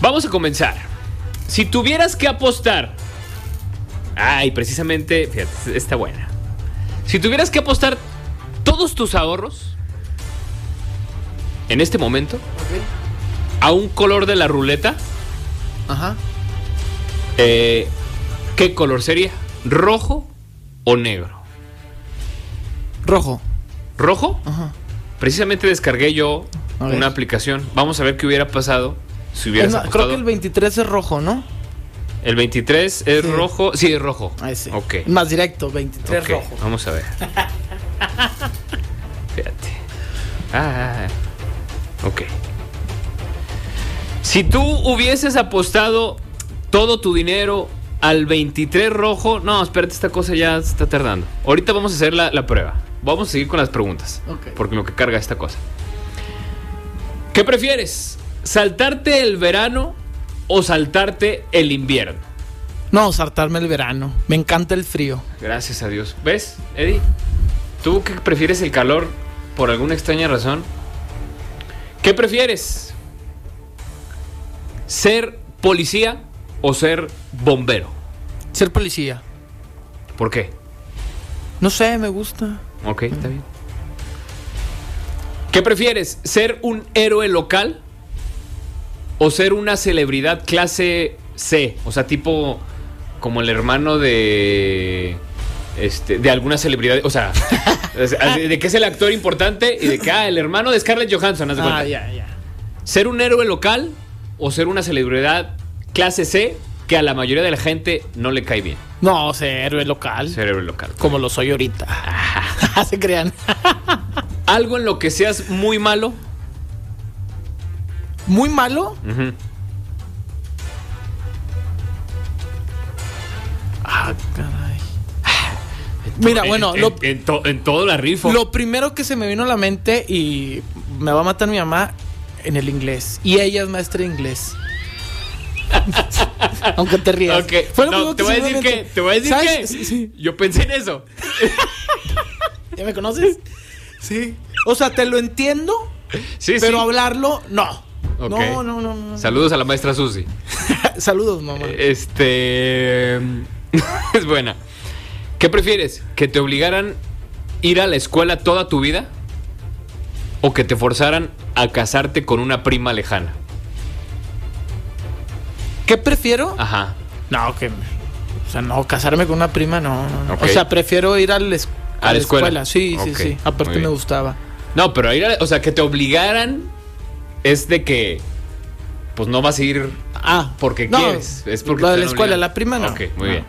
Vamos a comenzar. Si tuvieras que apostar... Ay, precisamente, fíjate, está buena. Si tuvieras que apostar todos tus ahorros en este momento a un color de la ruleta, Ajá. eh, ¿qué color sería? ¿Rojo o negro? Rojo. ¿Rojo? Ajá. Precisamente descargué yo una aplicación. Vamos a ver qué hubiera pasado si hubieras apostado. creo que el 23 es rojo, ¿no? El 23 es Sí. rojo. Sí, es rojo. Ahí sí. Ok. Más directo, 23 Ok, rojo. Vamos a ver. Fíjate. Ah, ok. Si tú hubieses apostado todo tu dinero al 23 rojo. No, espérate, esta cosa ya está tardando. Ahorita vamos a hacer la, la prueba. Vamos a seguir con las preguntas. Porque lo que carga esta cosa. ¿Qué prefieres? ¿Saltarte el verano o saltarte el invierno? No, saltarme el verano. Me encanta el frío. Gracias a Dios. ¿Ves, Eddie? ¿Tú que prefieres el calor por alguna extraña razón? ¿Qué prefieres? ¿Ser policía o ser bombero? Ser policía. ¿Por qué? No sé, me gusta. Ok, está bien. ¿Qué prefieres? ¿Ser un héroe local o ser una celebridad clase C? O sea, tipo como el hermano de este de alguna celebridad, o sea, de que es el actor importante y de que ah, el hermano de Scarlett Johansson, haz de cuenta. Ah, ya, ya. ¿Ser un héroe local o ser una celebridad clase C que a la mayoría de la gente no le cae bien? No, ser héroe local. Ser héroe local. Como lo soy ahorita. Se crean. Algo en lo que seas muy malo. Muy malo. Ah, caray. Mira, bueno, en, lo, en- en to- en todo la rifo. lo primero que se me vino a la mente y me va a matar mi mamá en el inglés. Y ella es maestra de inglés. Aunque te rías. Ok, Fue lo no, primero te voy decir que, te voy a decir ¿Sabes? que Sí, sí. yo pensé en eso. ¿Ya me conoces? Sí. O sea, te lo entiendo, Sí, pero sí. hablarlo, no. Ok. No, no, no, no. Saludos a la maestra Susi. Saludos, mamá. Este es buena. ¿Qué prefieres? ¿Que te obligaran a ir a la escuela toda tu vida? ¿O que te forzaran a casarte con una prima lejana? ¿Qué prefiero? Ajá. No, que. O sea, no, casarme con una prima, no. no, no. Ok. O sea, prefiero ir a la, es- A la escuela. Sí, sí, sí. Aparte me gustaba. No, pero ir a, o sea, que te obligaran es de que pues no vas a ir Ah, porque no, quieres. Es porque lo de la escuela, la prima no. Ok, muy No. bien.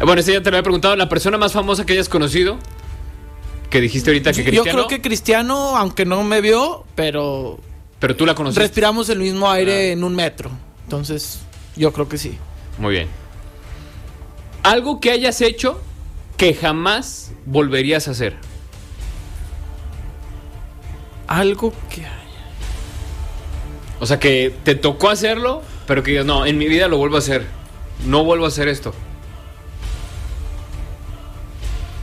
Eh, Bueno, ese ya te lo había preguntado. La persona más famosa que hayas conocido. Que dijiste ahorita que Yo Cristiano. creo que Cristiano, aunque no me vio, pero Pero tú la conociste. respiramos el mismo aire Ah. en un metro. Entonces, yo creo que sí. Muy bien. Algo que hayas hecho que jamás volverías a hacer. Algo que haya. O sea, que te tocó hacerlo, pero que digas, no, en mi vida lo vuelvo a hacer. No vuelvo a hacer esto.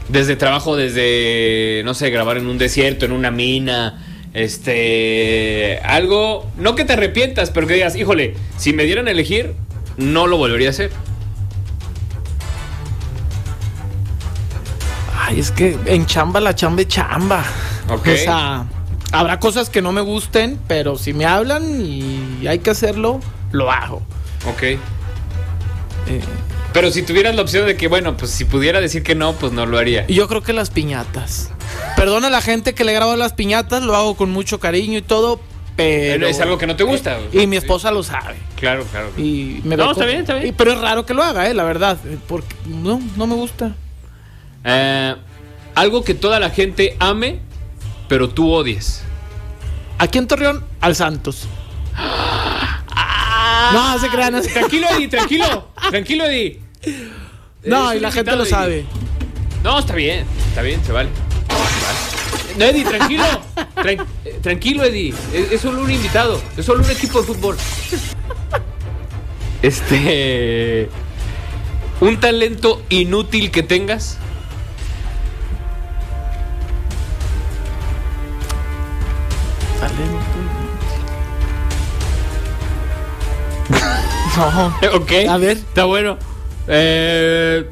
Desde trabajo, desde, no sé, grabar en un desierto, en una mina. Este. Algo. No que te arrepientas, pero que digas, híjole, si me dieran a elegir, no lo volvería a hacer. Ay, es que en chamba la chamba es chamba. Ok. O sea, habrá cosas que no me gusten, pero si me hablan y hay que hacerlo, lo hago. Ok. Eh, Pero si tuvieras la opción de que, bueno, pues si pudiera decir que no, pues no lo haría. yo creo que las piñatas. Perdona a la gente que le grabo las piñatas, lo hago con mucho cariño y todo, pero... Pero es algo que no te gusta. Y mi esposa lo sabe. Claro, claro. Y me No, está bien, está bien. y- pero es raro que lo haga, eh, la verdad. eh, Porque no, no me gusta. Eh, algo que toda la gente ame, pero tú odies. Aquí en Torreón, al Santos. no, se crean. no se- Tranquilo, Eddie, tranquilo. Tranquilo, Eddie. No, Eres y la gente lo Eddie. sabe. No, está bien, está bien, se vale. No, Eddie, tranquilo. Tran- tranquilo, Eddie. Es, es solo un invitado. Es solo un equipo de fútbol. Este. Un talento inútil que tengas. No. Ok. A ver. Está bueno. Eh,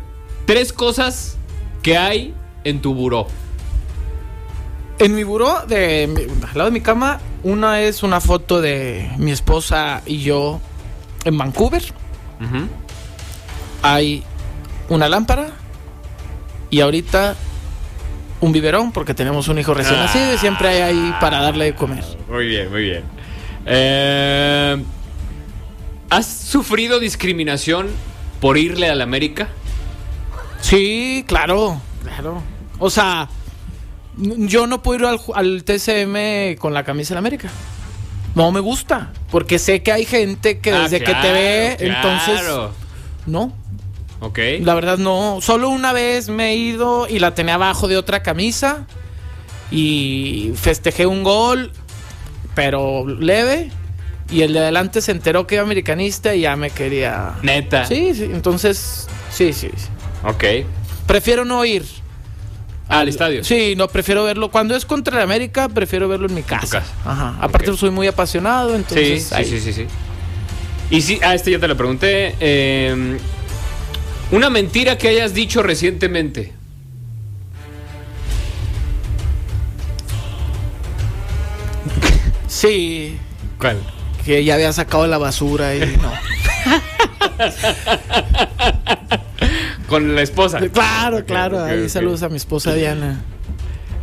tres cosas que hay en tu buró. En mi buró, de, al lado de mi cama, una es una foto de mi esposa y yo en Vancouver. Hay una lámpara y ahorita un biberón porque tenemos un hijo recién Ah. nacido y siempre hay ahí para darle de comer. Muy bien, muy bien. Eh, ¿Has sufrido discriminación por irle a la América? Sí, claro, claro. O sea, yo no puedo ir al, TCM con la camisa de la América. No me gusta, porque sé que hay gente que Ah, desde que te ve, entonces claro. no. Ok. La verdad no. Solo una vez me he ido y la tenía abajo de otra camisa y festejé un gol, pero leve. Y el de adelante se enteró que era americanista y ya me quería. Neta. Sí, sí. Entonces, sí, sí. sí. Ok. Prefiero no ir Ah, al estadio. Sí, no, prefiero verlo. Cuando es contra el América, prefiero verlo en mi casa. casa. Ajá. Aparte, soy muy apasionado, entonces. sí, ahí. sí, sí, sí. Y sí, ah, este ya te lo pregunté. eh, una mentira que hayas dicho recientemente. Sí, ¿Cuál? que ya había sacado la basura y no. Con la esposa. claro, Ok, claro. ok, ahí ok. saludos a mi esposa Diana.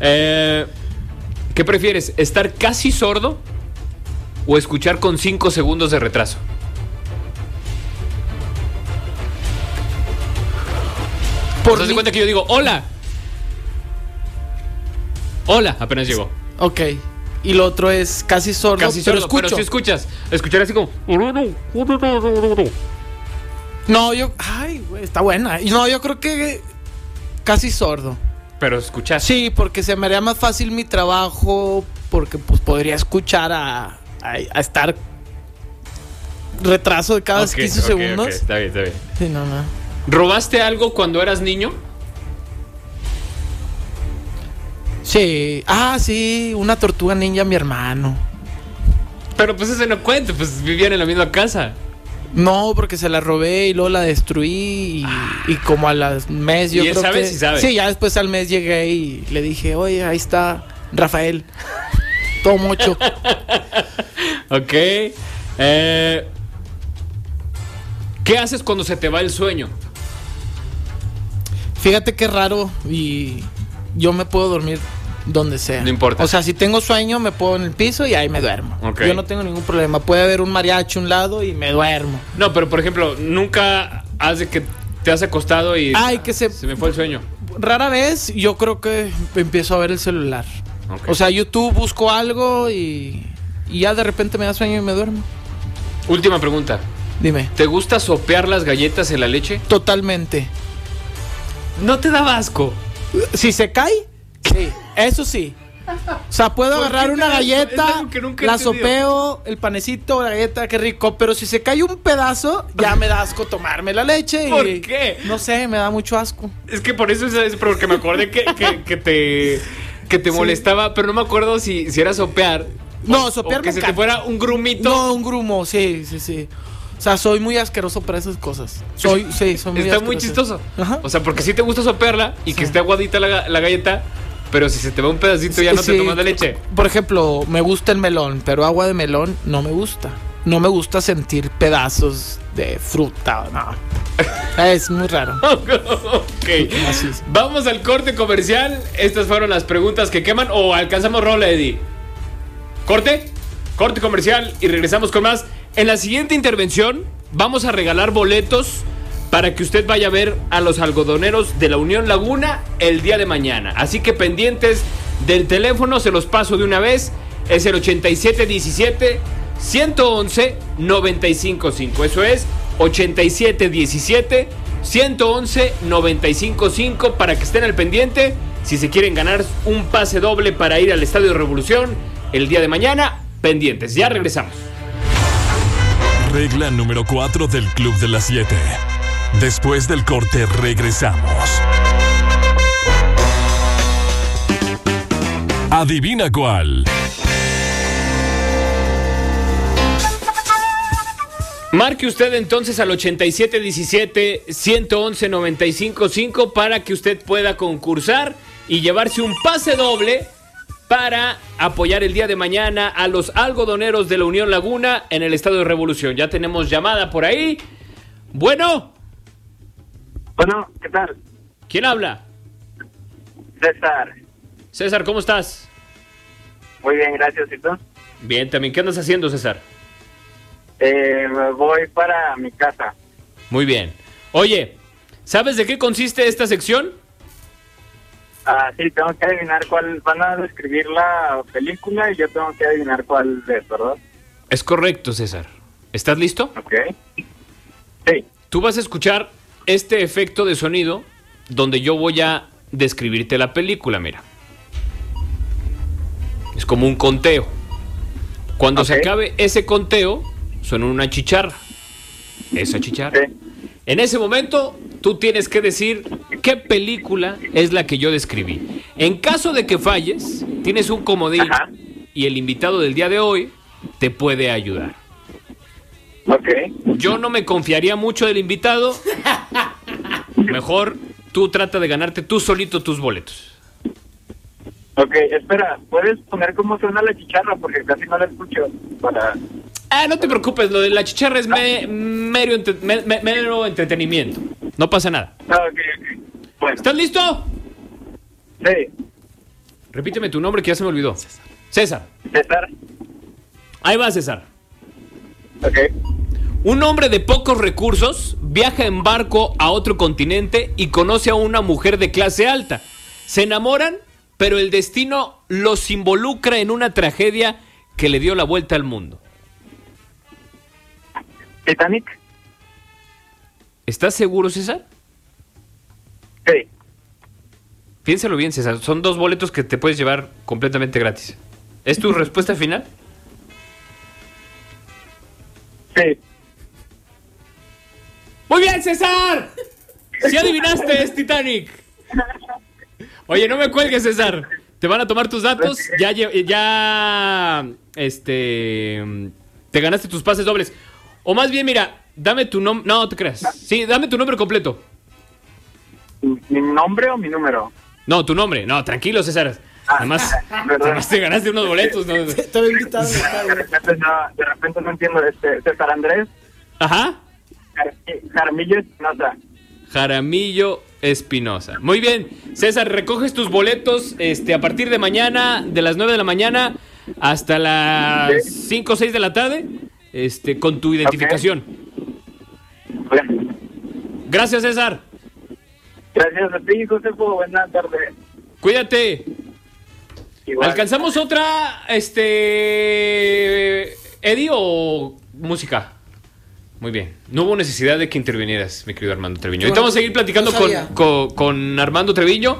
Eh, ¿Qué prefieres? ¿Estar casi sordo o escuchar con 5 segundos de retraso? Por mí- cuenta que yo digo, hola. Hola, apenas llegó. Ok. Y lo otro es casi sordo, Casi pero sordo, pero escucho. si escuchas. Escuchar así como... No, yo. Ay, güey, está buena. Y No, yo creo que casi sordo. Pero escuchas. Sí, porque se me haría más fácil mi trabajo, porque pues podría escuchar a, a, a estar retraso de cada Ok, 15 ok, ok, segundos. Está bien, está bien. Sí, no, no. ¿Robaste algo cuando eras niño? Sí. Ah, sí, una tortuga ninja mi hermano. Pero pues ese no cuenta, pues vivían en la misma casa. No, porque se la robé y luego la destruí y, y como a las mes yo ¿Y él creo sabe que... si sabe? Sí, ya después al mes llegué y le dije, oye, ahí está Rafael. Todo mucho. Ok. Eh, ¿Qué haces cuando se te va el sueño? Fíjate qué raro y yo me puedo dormir donde sea. No importa. O sea, si tengo sueño me puedo en el piso y ahí me duermo. Yo no tengo ningún problema. Puede haber un mariachi a un lado y me duermo. No, pero por ejemplo, nunca has de que te has acostado y Ay, que se- se me fue el sueño. Rara vez yo creo que empiezo a ver el celular. O sea, YouTube busco algo y, y ya de repente me da sueño y me duermo. Última pregunta. Dime. ¿Te gusta sopear las galletas en la leche? Totalmente. ¿No te da asco? Si se cae, sí, eso sí. O sea, puedo ¿Por agarrar una galleta, la sopeo, el panecito, la galleta, qué rico. Pero si se cae un pedazo, ya me da asco tomarme la leche. y- ¿Por qué? No sé, me da mucho asco. Es que por eso es, porque me acordé que, que- que te, que te Sí. molestaba, pero no me acuerdo si, si era sopear. No, o- sopear o que se te fuera un grumito. No, un grumo, sí, sí, sí. O sea, soy muy asqueroso para esas cosas. Soy, sí, soy muy Está muy chistoso. Ajá. O sea, porque sí te gusta sopearla y que esté aguadita la, la galleta, pero si se te va un pedacito ya no te Sí, tomas la leche. Por ejemplo, me gusta el melón, pero agua de melón no me gusta. No me gusta sentir pedazos de fruta, no. Es muy raro. ok. Así es. Vamos al corte comercial. Estas fueron las preguntas que queman. O alcanzamos rola, Eddie. Corte, corte comercial y regresamos con más. En la siguiente intervención vamos a regalar boletos para que usted vaya a ver a los algodoneros de la Unión Laguna el día de mañana. Así que pendientes del teléfono, se los paso de una vez. Es el 8717 111 955. Eso es 8717 111 955 para que estén al pendiente si se quieren ganar un pase doble para ir al Estadio Revolución el día de mañana. Pendientes, ya regresamos. Regla número 4 del Club de las 7. Después del corte regresamos. Adivina cuál. Marque usted entonces al 8717 111 955 para que usted pueda concursar y llevarse un pase doble para apoyar el día de mañana a los algodoneros de la Unión Laguna en el Estadio de Revolución. Ya tenemos llamada por ahí. Bueno, Bueno, ¿qué tal? ¿quién habla? César. César, ¿cómo estás? Muy bien, gracias. ¿Y tú? Bien, también. ¿Qué andas haciendo, César? Eh, me voy para mi casa. Muy bien. Oye, ¿sabes de qué consiste esta sección? Ah, sí, tengo que adivinar cuál. Van a describir la película y yo tengo que adivinar cuál es, ¿verdad? Es correcto, César. ¿Estás listo? Ok. Sí. Tú vas a escuchar este efecto de sonido donde yo voy a describirte la película, mira. Es como un conteo. Cuando se acabe ese conteo, suena una chicharra. Esa chicharra. En ese momento, tú tienes que decir qué película es la que yo describí. En caso de que falles, tienes un comodín Ajá. y el invitado del día de hoy te puede ayudar. Ok. Yo no me confiaría mucho del invitado. Mejor tú trata de ganarte tú solito tus boletos. Ok, espera, ¿puedes poner cómo suena la chicharra? Porque casi no la escucho. Para... Ah, no te preocupes, lo de la chicharra es me- mero, entre- me- me- mero entretenimiento. No pasa nada. Ah, ok, ok. Bueno, ¿Estás listo? sí, Repíteme tu nombre que ya se me olvidó. César. César. Ahí va César. Ok. Un hombre de pocos recursos viaja en barco a otro continente y conoce a una mujer de clase alta. Se enamoran, pero el destino los involucra en una tragedia que le dio la vuelta al mundo. Titanic. ¿Estás seguro, César? Sí. Piénsalo bien, César. Son dos boletos que te puedes llevar completamente gratis. ¿Es tu respuesta final? Sí. Muy bien, César. Si adivinaste, es Titanic. Oye, no me cuelgues, César. Te van a tomar tus datos. Ya, este, te ganaste tus pases dobles. O más bien, mira, dame tu nombre. No, te creas. Sí, dame tu nombre completo. ¿Mi nombre o mi número? No, tu nombre. No, tranquilo, César. Ah, Además, además te ganaste unos boletos. ¿no? Te había invitado. De repente no, de repente no entiendo. Este, César Andrés Ajá. Jar- Jaramillo Espinosa. Jaramillo Espinosa. Muy bien, César, recoges tus boletos este, a partir de mañana, de las 9 de la mañana hasta las 5 o 6 de la tarde, este, con tu identificación. Gracias, César. Gracias a ti, Josefo. Buenas tardes. Cuídate. Igual. ¿Alcanzamos otra, este, Eddie o música? Muy bien. No hubo necesidad de que intervinieras, mi querido Armando Treviño. Ahorita vamos a seguir platicando no con, con- con Armando Treviño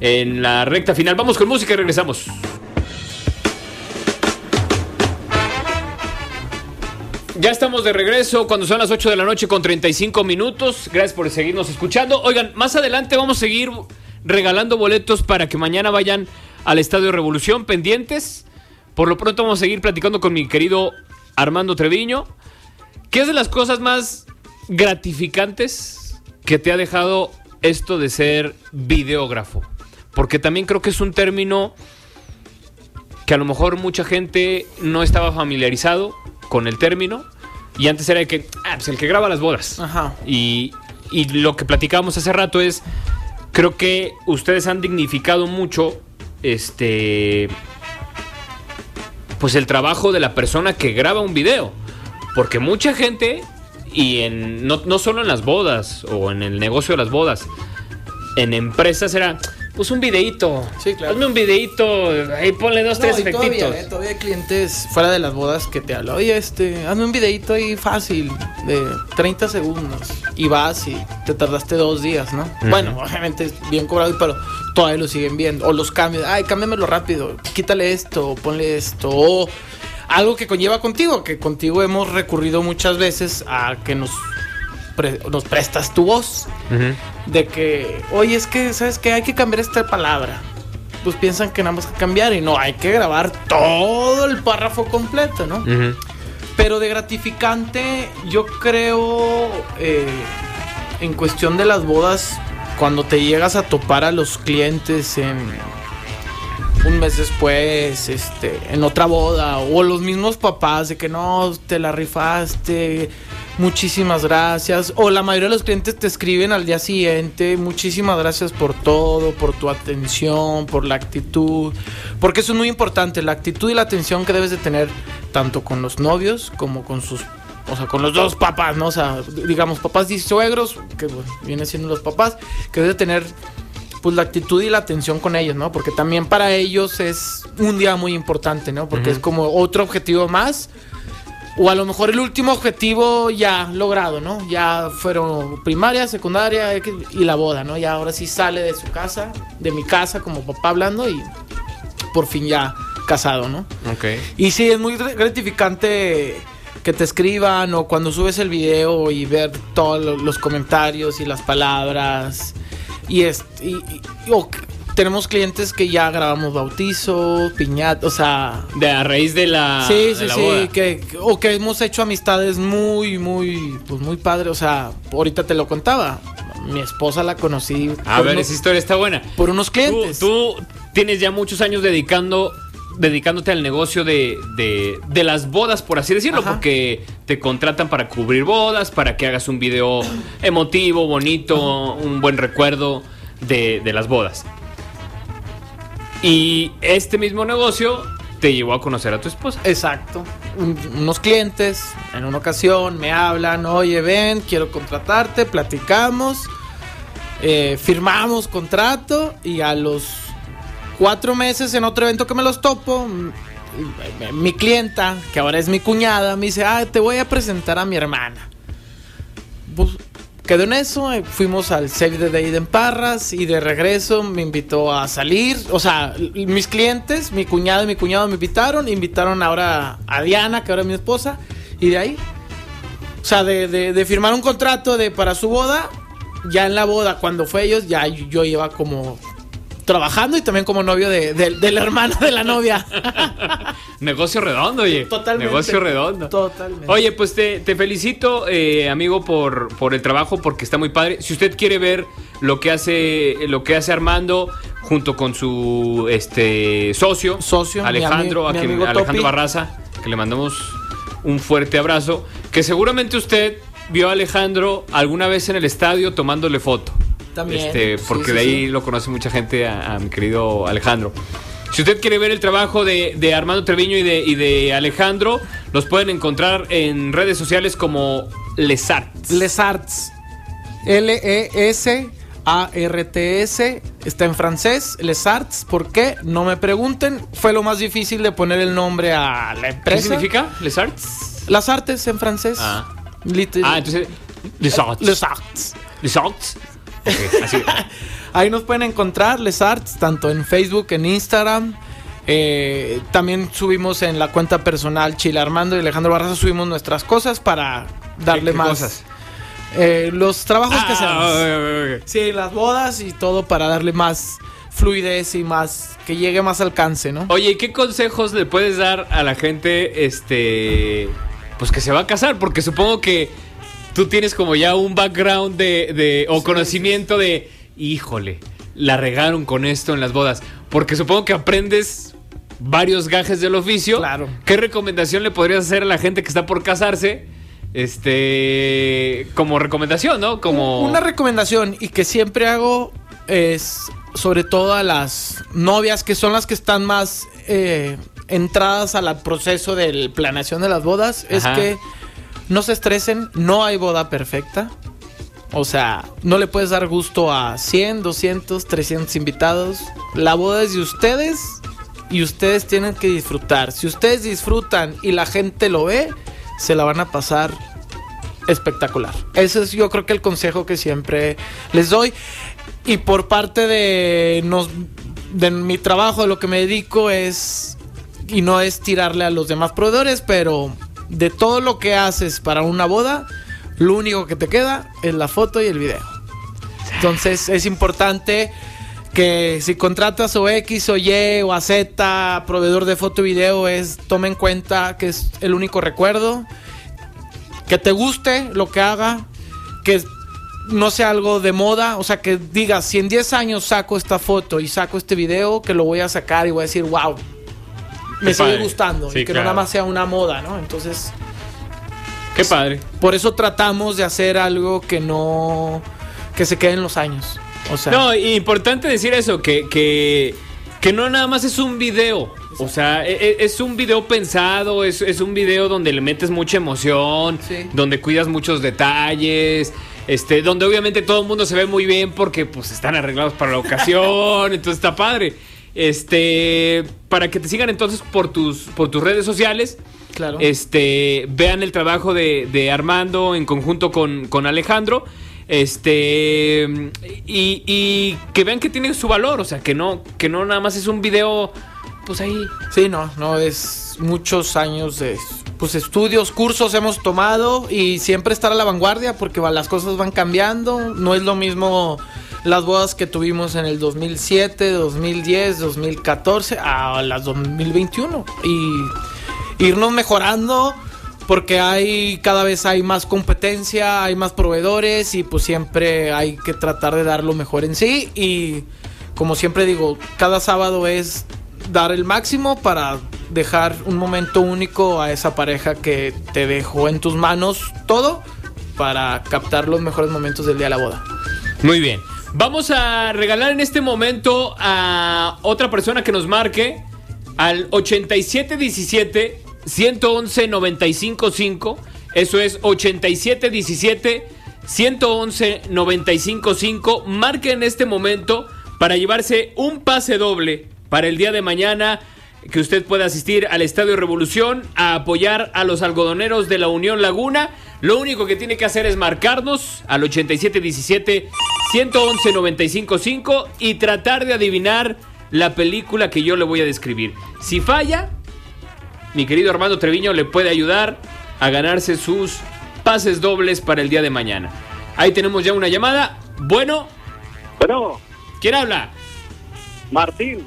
en la recta final. Vamos con música y regresamos. Ya estamos de regreso cuando son las 8 de la noche con 35 minutos. Gracias por seguirnos escuchando. Oigan, más adelante vamos a seguir regalando boletos para que mañana vayan al Estadio Revolución pendientes. Por lo pronto vamos a seguir platicando con mi querido Armando Treviño. ¿Qué es de las cosas más gratificantes que te ha dejado esto de ser videógrafo? Porque también creo que es un término que a lo mejor mucha gente no estaba familiarizado con el término. Y antes era que, ah, pues el que graba las bodas. Ajá. Y, y lo que platicábamos hace rato es, creo que ustedes han dignificado mucho, este, pues el trabajo de la persona que graba un video. Porque mucha gente, y en, no, no solo en las bodas o en el negocio de las bodas, en empresas era, pues un videíto. Sí, claro. Hazme un videíto, ahí ponle dos, No, tres y todavía, efectitos. eh, todavía hay clientes fuera de las bodas que te hablan, oye, este, hazme un videito ahí fácil, de 30 segundos, y vas y te tardaste dos días, ¿no? Bueno, obviamente es bien cobrado, pero todavía lo siguen viendo, o los cambios, ay, cámbiamelo rápido, quítale esto, ponle esto, o algo que conlleva contigo, que contigo hemos recurrido muchas veces a que nos, pre- nos prestas tu voz de que, oye, es que, ¿sabes qué? Hay que cambiar esta palabra. Pues piensan que nada más que cambiar y no, hay que grabar todo el párrafo completo, ¿no? Pero de gratificante, yo creo, eh, en cuestión de las bodas, cuando te llegas a topar a los clientes en un mes después, este, en otra boda, o los mismos papás de que no, te la rifaste, muchísimas gracias, o la mayoría de los clientes te escriben al día siguiente, muchísimas gracias por todo, por tu atención, por la actitud, porque eso es muy importante, la actitud y la atención que debes de tener tanto con los novios como con sus o sea, con los dos papás, ¿no? O sea, digamos, papás y suegros, que bueno, vienen siendo los papás, que debes de tener pues la actitud y la atención con ellos, ¿no? Porque también para ellos es un día muy importante, ¿no? Porque es como otro objetivo más. O a lo mejor el último objetivo ya logrado, ¿no? Ya fueron primaria, secundaria y la boda, ¿no? Ya ahora sí sale de su casa, de mi casa como papá hablando y por fin ya casado, ¿no? Ok. Y sí, es muy gr- gratificante que te escriban o cuando subes el video y ver todos lo- los comentarios y las palabras. Y, es, y, y- tenemos clientes que ya grabamos bautizo, piñata, o sea, De a raíz de la. sí, de sí, la sí, boda. que, o que hemos hecho amistades muy, muy, pues muy padre, o sea, ahorita te lo contaba, mi esposa la conocí A ver, unos, esa historia está buena. por unos Tú, clientes. tú tienes ya muchos años dedicando dedicándote al negocio de, de, de las bodas, por así decirlo, Ajá. porque te contratan para cubrir bodas, para que hagas un video emotivo, bonito, un buen recuerdo de, de las bodas. Y este mismo negocio te llevó a conocer a tu esposa. Exacto. Un- unos clientes en una ocasión me hablan, oye, ven, quiero contratarte, platicamos, eh, firmamos contrato y a los cuatro meses en otro evento que me los topo, m- m- mi clienta, que ahora es mi cuñada, me dice, ah, te voy a presentar a mi hermana. Pues, quedó en eso, eh, fuimos al Save the Day en Parras y de regreso me invitó a salir. O sea, mis clientes, mi cuñada y mi cuñado me invitaron, invitaron ahora a Diana, que ahora es mi esposa, y de ahí. O sea, de, de- de firmar un contrato de para su boda, ya en la boda, cuando fue ellos, ya yo, yo iba como trabajando y también como novio de, de- del hermano de la novia. Negocio redondo, oye. Totalmente. Negocio redondo. Totalmente. Oye, pues te, te felicito, eh, amigo, por, por el trabajo, porque está muy padre. Si usted quiere ver lo que hace, lo que hace Armando junto con su este socio, Socio, mi Alejandro, ami- a mi quien- amigo Alejandro Topi. Barraza, que le mandamos un fuerte abrazo. Que seguramente usted vio a Alejandro alguna vez en el estadio tomándole foto. También, Este, porque sí, de ahí sí. lo conoce mucha gente a, a mi querido Alejandro. Si usted quiere ver el trabajo de, de Armando Treviño y de, y de Alejandro, los pueden encontrar en redes sociales como Les Arts. Les Arts. L-E-S-A-R-T-S. Está en francés. Les Arts. ¿Por qué? No me pregunten. Fue lo más difícil de poner el nombre a la ¿Qué empresa. significa Les Arts? Las artes en francés. Ah. Ah, entonces Les Arts. Les Arts. Les Arts. Así. Ahí nos pueden encontrar Les Arts, tanto en Facebook, en Instagram. Eh, también subimos en la cuenta personal Chile Armando y Alejandro Barraza, subimos nuestras cosas para darle ¿Qué más. cosas? Eh, los trabajos que hacemos. Ah, ok, ok, ok. Sí, las bodas y todo para darle más fluidez y más que llegue más alcance, ¿no? Oye, ¿y ¿qué consejos le puedes dar a la gente este pues que se va a casar? Porque supongo que tú tienes como ya un background de, de o conocimiento de híjole, la regaron con esto en las bodas, porque supongo que aprendes varios gajes del oficio. Claro. ¿Qué recomendación le podrías hacer a la gente que está por casarse? Este, como recomendación, ¿no? Como Una recomendación y que siempre hago es sobre todo a las novias que son las que están más eh, entradas al proceso de la planeación de las bodas es que no se estresen, no hay boda perfecta. O sea, no le puedes dar gusto a 100, 200, 300 invitados. La boda es de ustedes y ustedes tienen que disfrutar. Si ustedes disfrutan y la gente lo ve, se la van a pasar espectacular. Ese es yo creo que el consejo que siempre les doy. Y por parte de, de mi trabajo, de lo que me dedico es, y no es tirarle a los demás proveedores, pero de todo lo que haces para una boda, lo único que te queda es la foto y el video. Entonces es importante que si contratas o X o Y o a Z, proveedor de foto y video, es tome en cuenta que es el único recuerdo que te guste lo que haga, que no sea algo de moda, o sea, que digas, si en 10 años saco esta foto y saco este video, que lo voy a sacar y voy a decir, wow, me sigue padre. gustando Sí, y que claro. no nada más sea una moda, ¿no? Entonces, qué padre. por eso tratamos de hacer algo que no, que se quede en los años. O sea, No, importante decir eso, que, que, que no nada más es un video. O sea, e- e- es, un video pensado, es, es un video donde le metes mucha emoción, Sí. donde cuidas muchos detalles, este, donde obviamente todo el mundo se ve muy bien porque pues están arreglados para la ocasión, entonces está padre. Este, para que te sigan entonces por tus, por tus redes sociales, claro. este, vean el trabajo de, de Armando en conjunto con, con Alejandro. Este y, y que vean que tiene su valor, o sea, que no, que no nada más es un video, pues ahí. Sí, no, no es muchos años de pues estudios, cursos hemos tomado y siempre estar a la vanguardia porque las cosas van cambiando, no es lo mismo las bodas que tuvimos en el 2007, 2010, 2014 a las 2021 y irnos mejorando porque hay cada vez hay más competencia, hay más proveedores y pues siempre hay que tratar de dar lo mejor en sí y como siempre digo, cada sábado es dar el máximo para dejar un momento único a esa pareja que te dejó en tus manos todo para captar los mejores momentos del día de la boda. Muy bien. Vamos a regalar en este momento a otra persona que nos marque al 8717 111 955. Eso es 8717 111 955. Marque en este momento para llevarse un pase doble para el día de mañana que usted pueda asistir al Estadio Revolución a apoyar a los algodoneros de la Unión Laguna. Lo único que tiene que hacer es marcarnos al 8717 111 955 y tratar de adivinar la película que yo le voy a describir. Si falla, mi querido Armando Treviño le puede ayudar a ganarse sus pases dobles para el día de mañana. Ahí tenemos ya una llamada. Bueno, Bueno, ¿quién habla? Martín,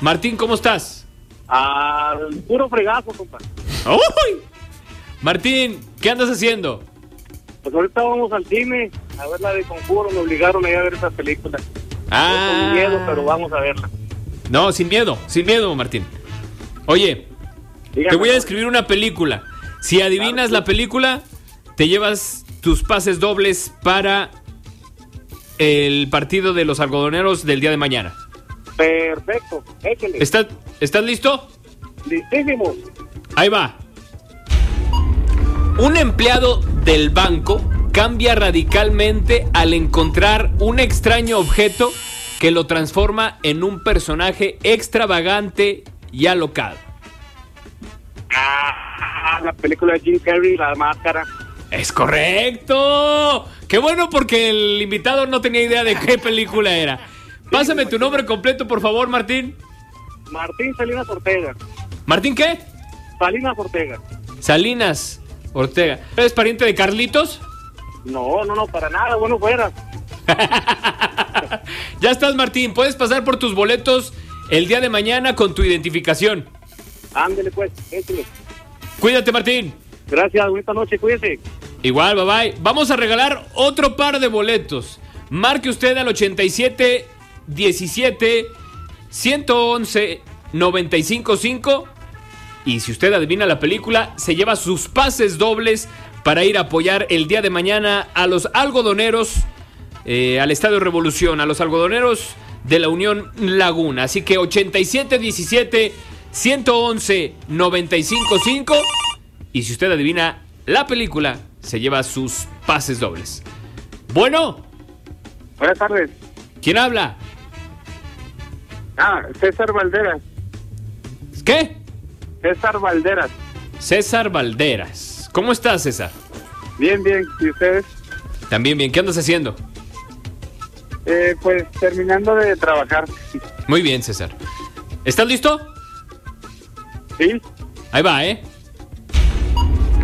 Martín, ¿cómo estás? al puro fregazo, compa. ¡Uy! Martín, ¿qué andas haciendo? Pues ahorita vamos al cine a ver la de Conjuro, me obligaron a ir a ver esa película. Ah. Con miedo, pero vamos a verla. No, sin miedo, sin miedo, Martín. Oye, Dígame, te voy a describir una película. Si adivinas la película, te llevas tus pases dobles para el partido de los algodoneros del día de mañana. Perfecto, échale. ¿Estás, ¿Estás listo? Listísimo. Ahí va. Un empleado del banco cambia radicalmente al encontrar un extraño objeto que lo transforma en un personaje extravagante y alocado. Ah, la película de Jim Carrey, La Máscara. Es correcto. Qué bueno porque el invitado no tenía idea de qué película era. Pásame tu nombre completo, por favor, Martín. Martín Salinas Ortega. ¿Martín qué? Salinas Ortega. Salinas Ortega. ¿Eres pariente de Carlitos? No, no, no, para nada, bueno fuera. ya estás, Martín. Puedes pasar por tus boletos el día de mañana con tu identificación. Ándele pues, échale. Cuídate, Martín. Gracias, bonita noche, cuídese. Igual, bye bye. Vamos a regalar otro par de boletos. Marque usted al 87 17 111 955 y si usted adivina la película, se lleva sus pases dobles para ir a apoyar el día de mañana a los algodoneros, eh, al Estadio Revolución, a los algodoneros de la Unión Laguna. Así que 87 17 111 955 y si usted adivina la película, se lleva sus pases dobles. Bueno, Buenas tardes. ¿quién habla? Ah, César Valderas. ¿Qué? César Valderas. César Valderas. ¿Cómo estás, César? Bien, bien. ¿Y ustedes? También bien, ¿qué andas haciendo? Eh, pues terminando de trabajar. Muy bien, César. ¿Estás listo? ¿Sí? Ahí va, ¿eh?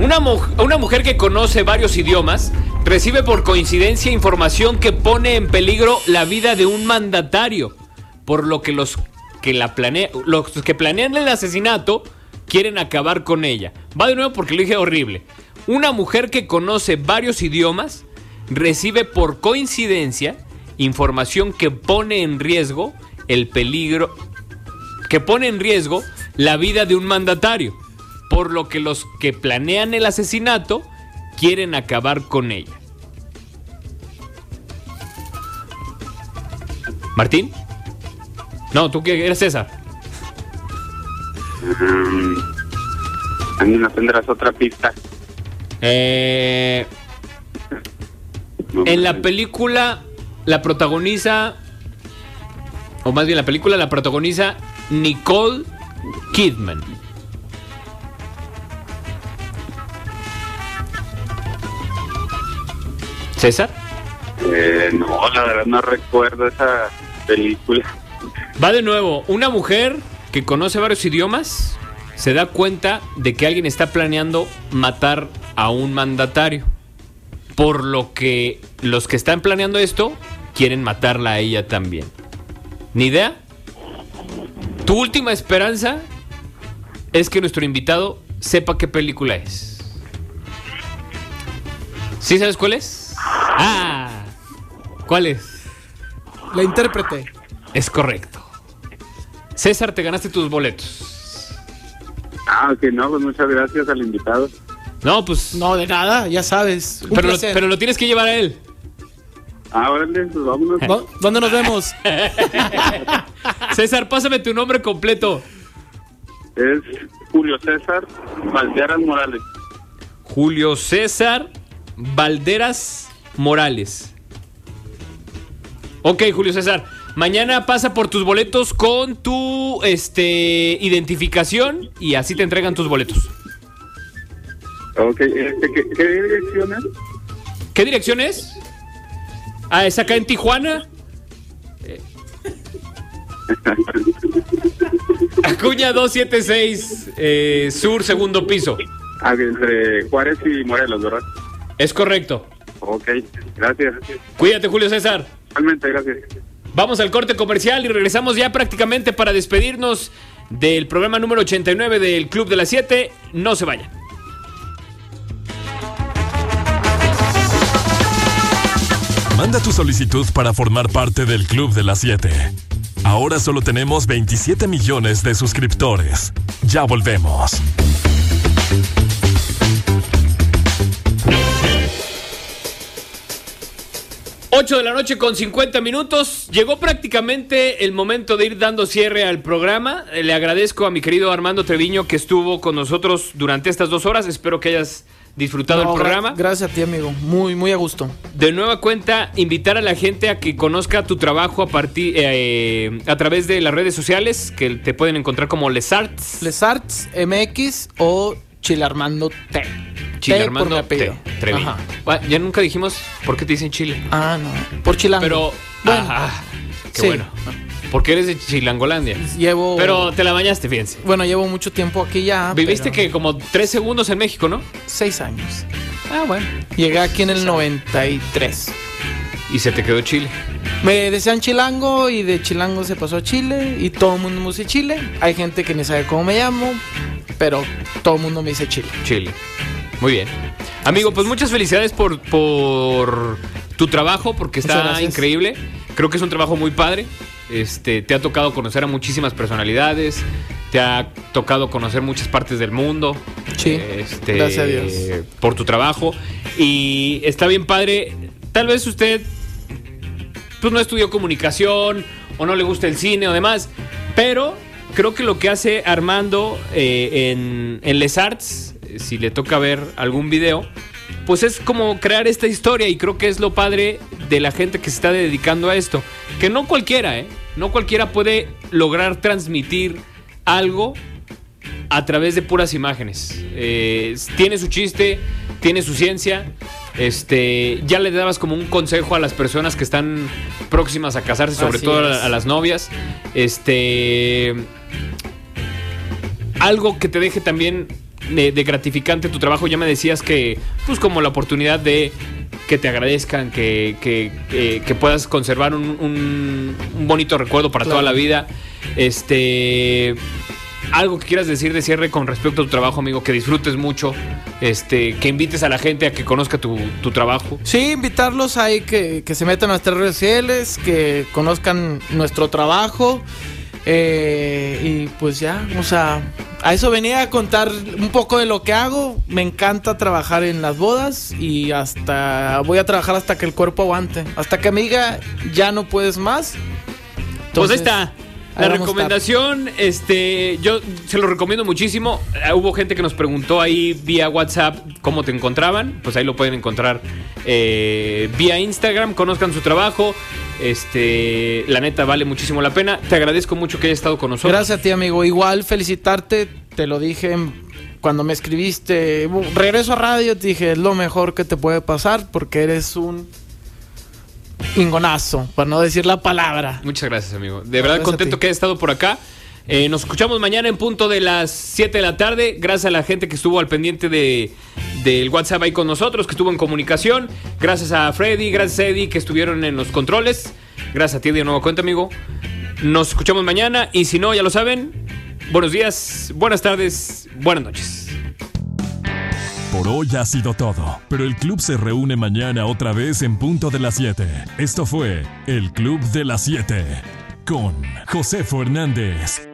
Una, mu- una mujer que conoce varios idiomas recibe por coincidencia información que pone en peligro la vida de un mandatario, por lo que los que la planea, los que planean el asesinato quieren acabar con ella. Va de nuevo porque lo dije horrible. Una mujer que conoce varios idiomas recibe por coincidencia información que pone en riesgo el peligro que pone en riesgo la vida de un mandatario, por lo que los que planean el asesinato quieren acabar con ella. ¿Martín? No, tú que eres César. A mí no tendrás otra pista. Eh, en la película la protagoniza, o más bien la película la protagoniza Nicole Kidman. ¿César? Eh, no, la verdad no recuerdo esa película. Va de nuevo, una mujer que conoce varios idiomas se da cuenta de que alguien está planeando matar a un mandatario. Por lo que los que están planeando esto quieren matarla a ella también. ¿Ni idea? Tu última esperanza es que nuestro invitado sepa qué película es. ¿Sí sabes cuál es? Ah, ¿cuál es? La intérprete. Es correcto. César, te ganaste tus boletos. Ah, ok, no, pues muchas gracias al invitado. No, pues. No, de nada, ya sabes. Pero, lo, pero lo tienes que llevar a él. Ah, órale, pues vámonos. ¿Dó- ¿Dónde nos vemos? César, pásame tu nombre completo. Es Julio César Valderas Morales. Julio César Valderas Morales. Ok, Julio César. Mañana pasa por tus boletos con tu este, identificación y así te entregan tus boletos. Ok, este, ¿qué, qué dirección es? ¿Qué dirección es? Ah, es acá en Tijuana. Eh. Acuña 276, eh, sur, segundo piso. Ah, entre Juárez y Morelos, ¿verdad? Es correcto. Ok, gracias. Cuídate, Julio César. Igualmente, gracias. Vamos al corte comercial y regresamos ya prácticamente para despedirnos del programa número 89 del Club de las 7. No se vayan. Manda tu solicitud para formar parte del Club de las 7. Ahora solo tenemos 27 millones de suscriptores. Ya volvemos. Ocho de la noche con 50 minutos. Llegó prácticamente el momento de ir dando cierre al programa. Eh, Le agradezco a mi querido Armando Treviño que estuvo con nosotros durante estas dos horas. Espero que hayas disfrutado No, el gra- programa. Gracias a ti, amigo. Muy, muy a gusto. De nueva cuenta, invitar a la gente a que conozca tu trabajo a partir eh, a través de las redes sociales que te pueden encontrar como Les Arts. Les Arts MX o Chilarmando T. Chile T Armando por mi apellido. T. Treviño. Ajá. Ah, Ya nunca dijimos por qué te dicen Chile. Ah, no. Por Chilango. Pero, Bueno, ah, qué sí. bueno. Porque eres de Chilangolandia. llevo. Pero te la bañaste, fíjense. Bueno, llevo mucho tiempo aquí ya. Viviste pero que como tres segundos en México, ¿no? Seis años. Ah, bueno. Llegué aquí en el 93. Y se te quedó Chile. Me decían Chilango y de Chilango se pasó a Chile y todo el mundo me dice Chile. Hay gente que ni sabe cómo me llamo, pero todo el mundo me dice Chile. Chile. Muy bien. Amigo, pues muchas felicidades por, por tu trabajo, porque está increíble. Creo que es un trabajo muy padre. Este, te ha tocado conocer a muchísimas personalidades. Te ha tocado conocer muchas partes del mundo. Sí, Este, gracias a Dios. Por tu trabajo. Y está bien padre. Tal vez usted pues no estudió comunicación o no le gusta el cine o demás, pero creo que lo que hace Armando eh, en, Les Arts, si le toca ver algún video, pues es como crear esta historia y creo que es lo padre de la gente que se está dedicando a esto, que no cualquiera, ¿eh? No cualquiera puede lograr transmitir algo a través de puras imágenes. Eh, tiene su chiste, tiene su ciencia. Este, ya le dabas como un consejo a las personas que están próximas a casarse, sobre Así todo a, a las novias. Este, algo que te deje también de, de gratificante tu trabajo. Ya me decías que, pues, como la oportunidad de que te agradezcan, que, que- que- que puedas conservar un, un- un bonito recuerdo para Claro. toda la vida. Este. Algo que quieras decir de cierre con respecto a tu trabajo, amigo, que disfrutes mucho, este, que invites a la gente a que conozca tu, tu trabajo. Sí, invitarlos ahí que, que se metan a nuestras redes sociales, que conozcan nuestro trabajo. eh, y pues ya, o sea, a eso venía a contar un poco de lo que hago. Me encanta trabajar en las bodas y hasta voy a trabajar hasta que el cuerpo aguante. Hasta que me diga, ya no puedes más. pues ahí Entonces, está. La recomendación, este, yo se lo recomiendo muchísimo. Eh, Hubo gente que nos preguntó ahí vía WhatsApp cómo te encontraban. Pues ahí lo pueden encontrar eh, vía Instagram. Conozcan su trabajo. Este, la neta vale muchísimo la pena. Te agradezco mucho que hayas estado con nosotros. Gracias a ti, amigo. Igual felicitarte, te lo dije cuando me escribiste. "Bu- Regreso a radio, te dije, es lo mejor que te puede pasar porque eres un ingonazo, para no decir la palabra. Muchas gracias, amigo. De verdad Gracias contento que hayas estado por acá. Eh, nos escuchamos mañana en punto de las 7 de la tarde. Gracias a la gente que estuvo al pendiente de, del WhatsApp ahí con nosotros, que estuvo en comunicación. Gracias a Freddy, gracias a Eddie que estuvieron en los controles. Gracias a ti de nuevo cuenta, amigo. Nos escuchamos mañana y si no, ya lo saben. Buenos días, buenas tardes, buenas noches. Por hoy ha sido todo, pero el club se reúne mañana otra vez en punto de las 7. Esto fue el Club de las 7 con José Fernández,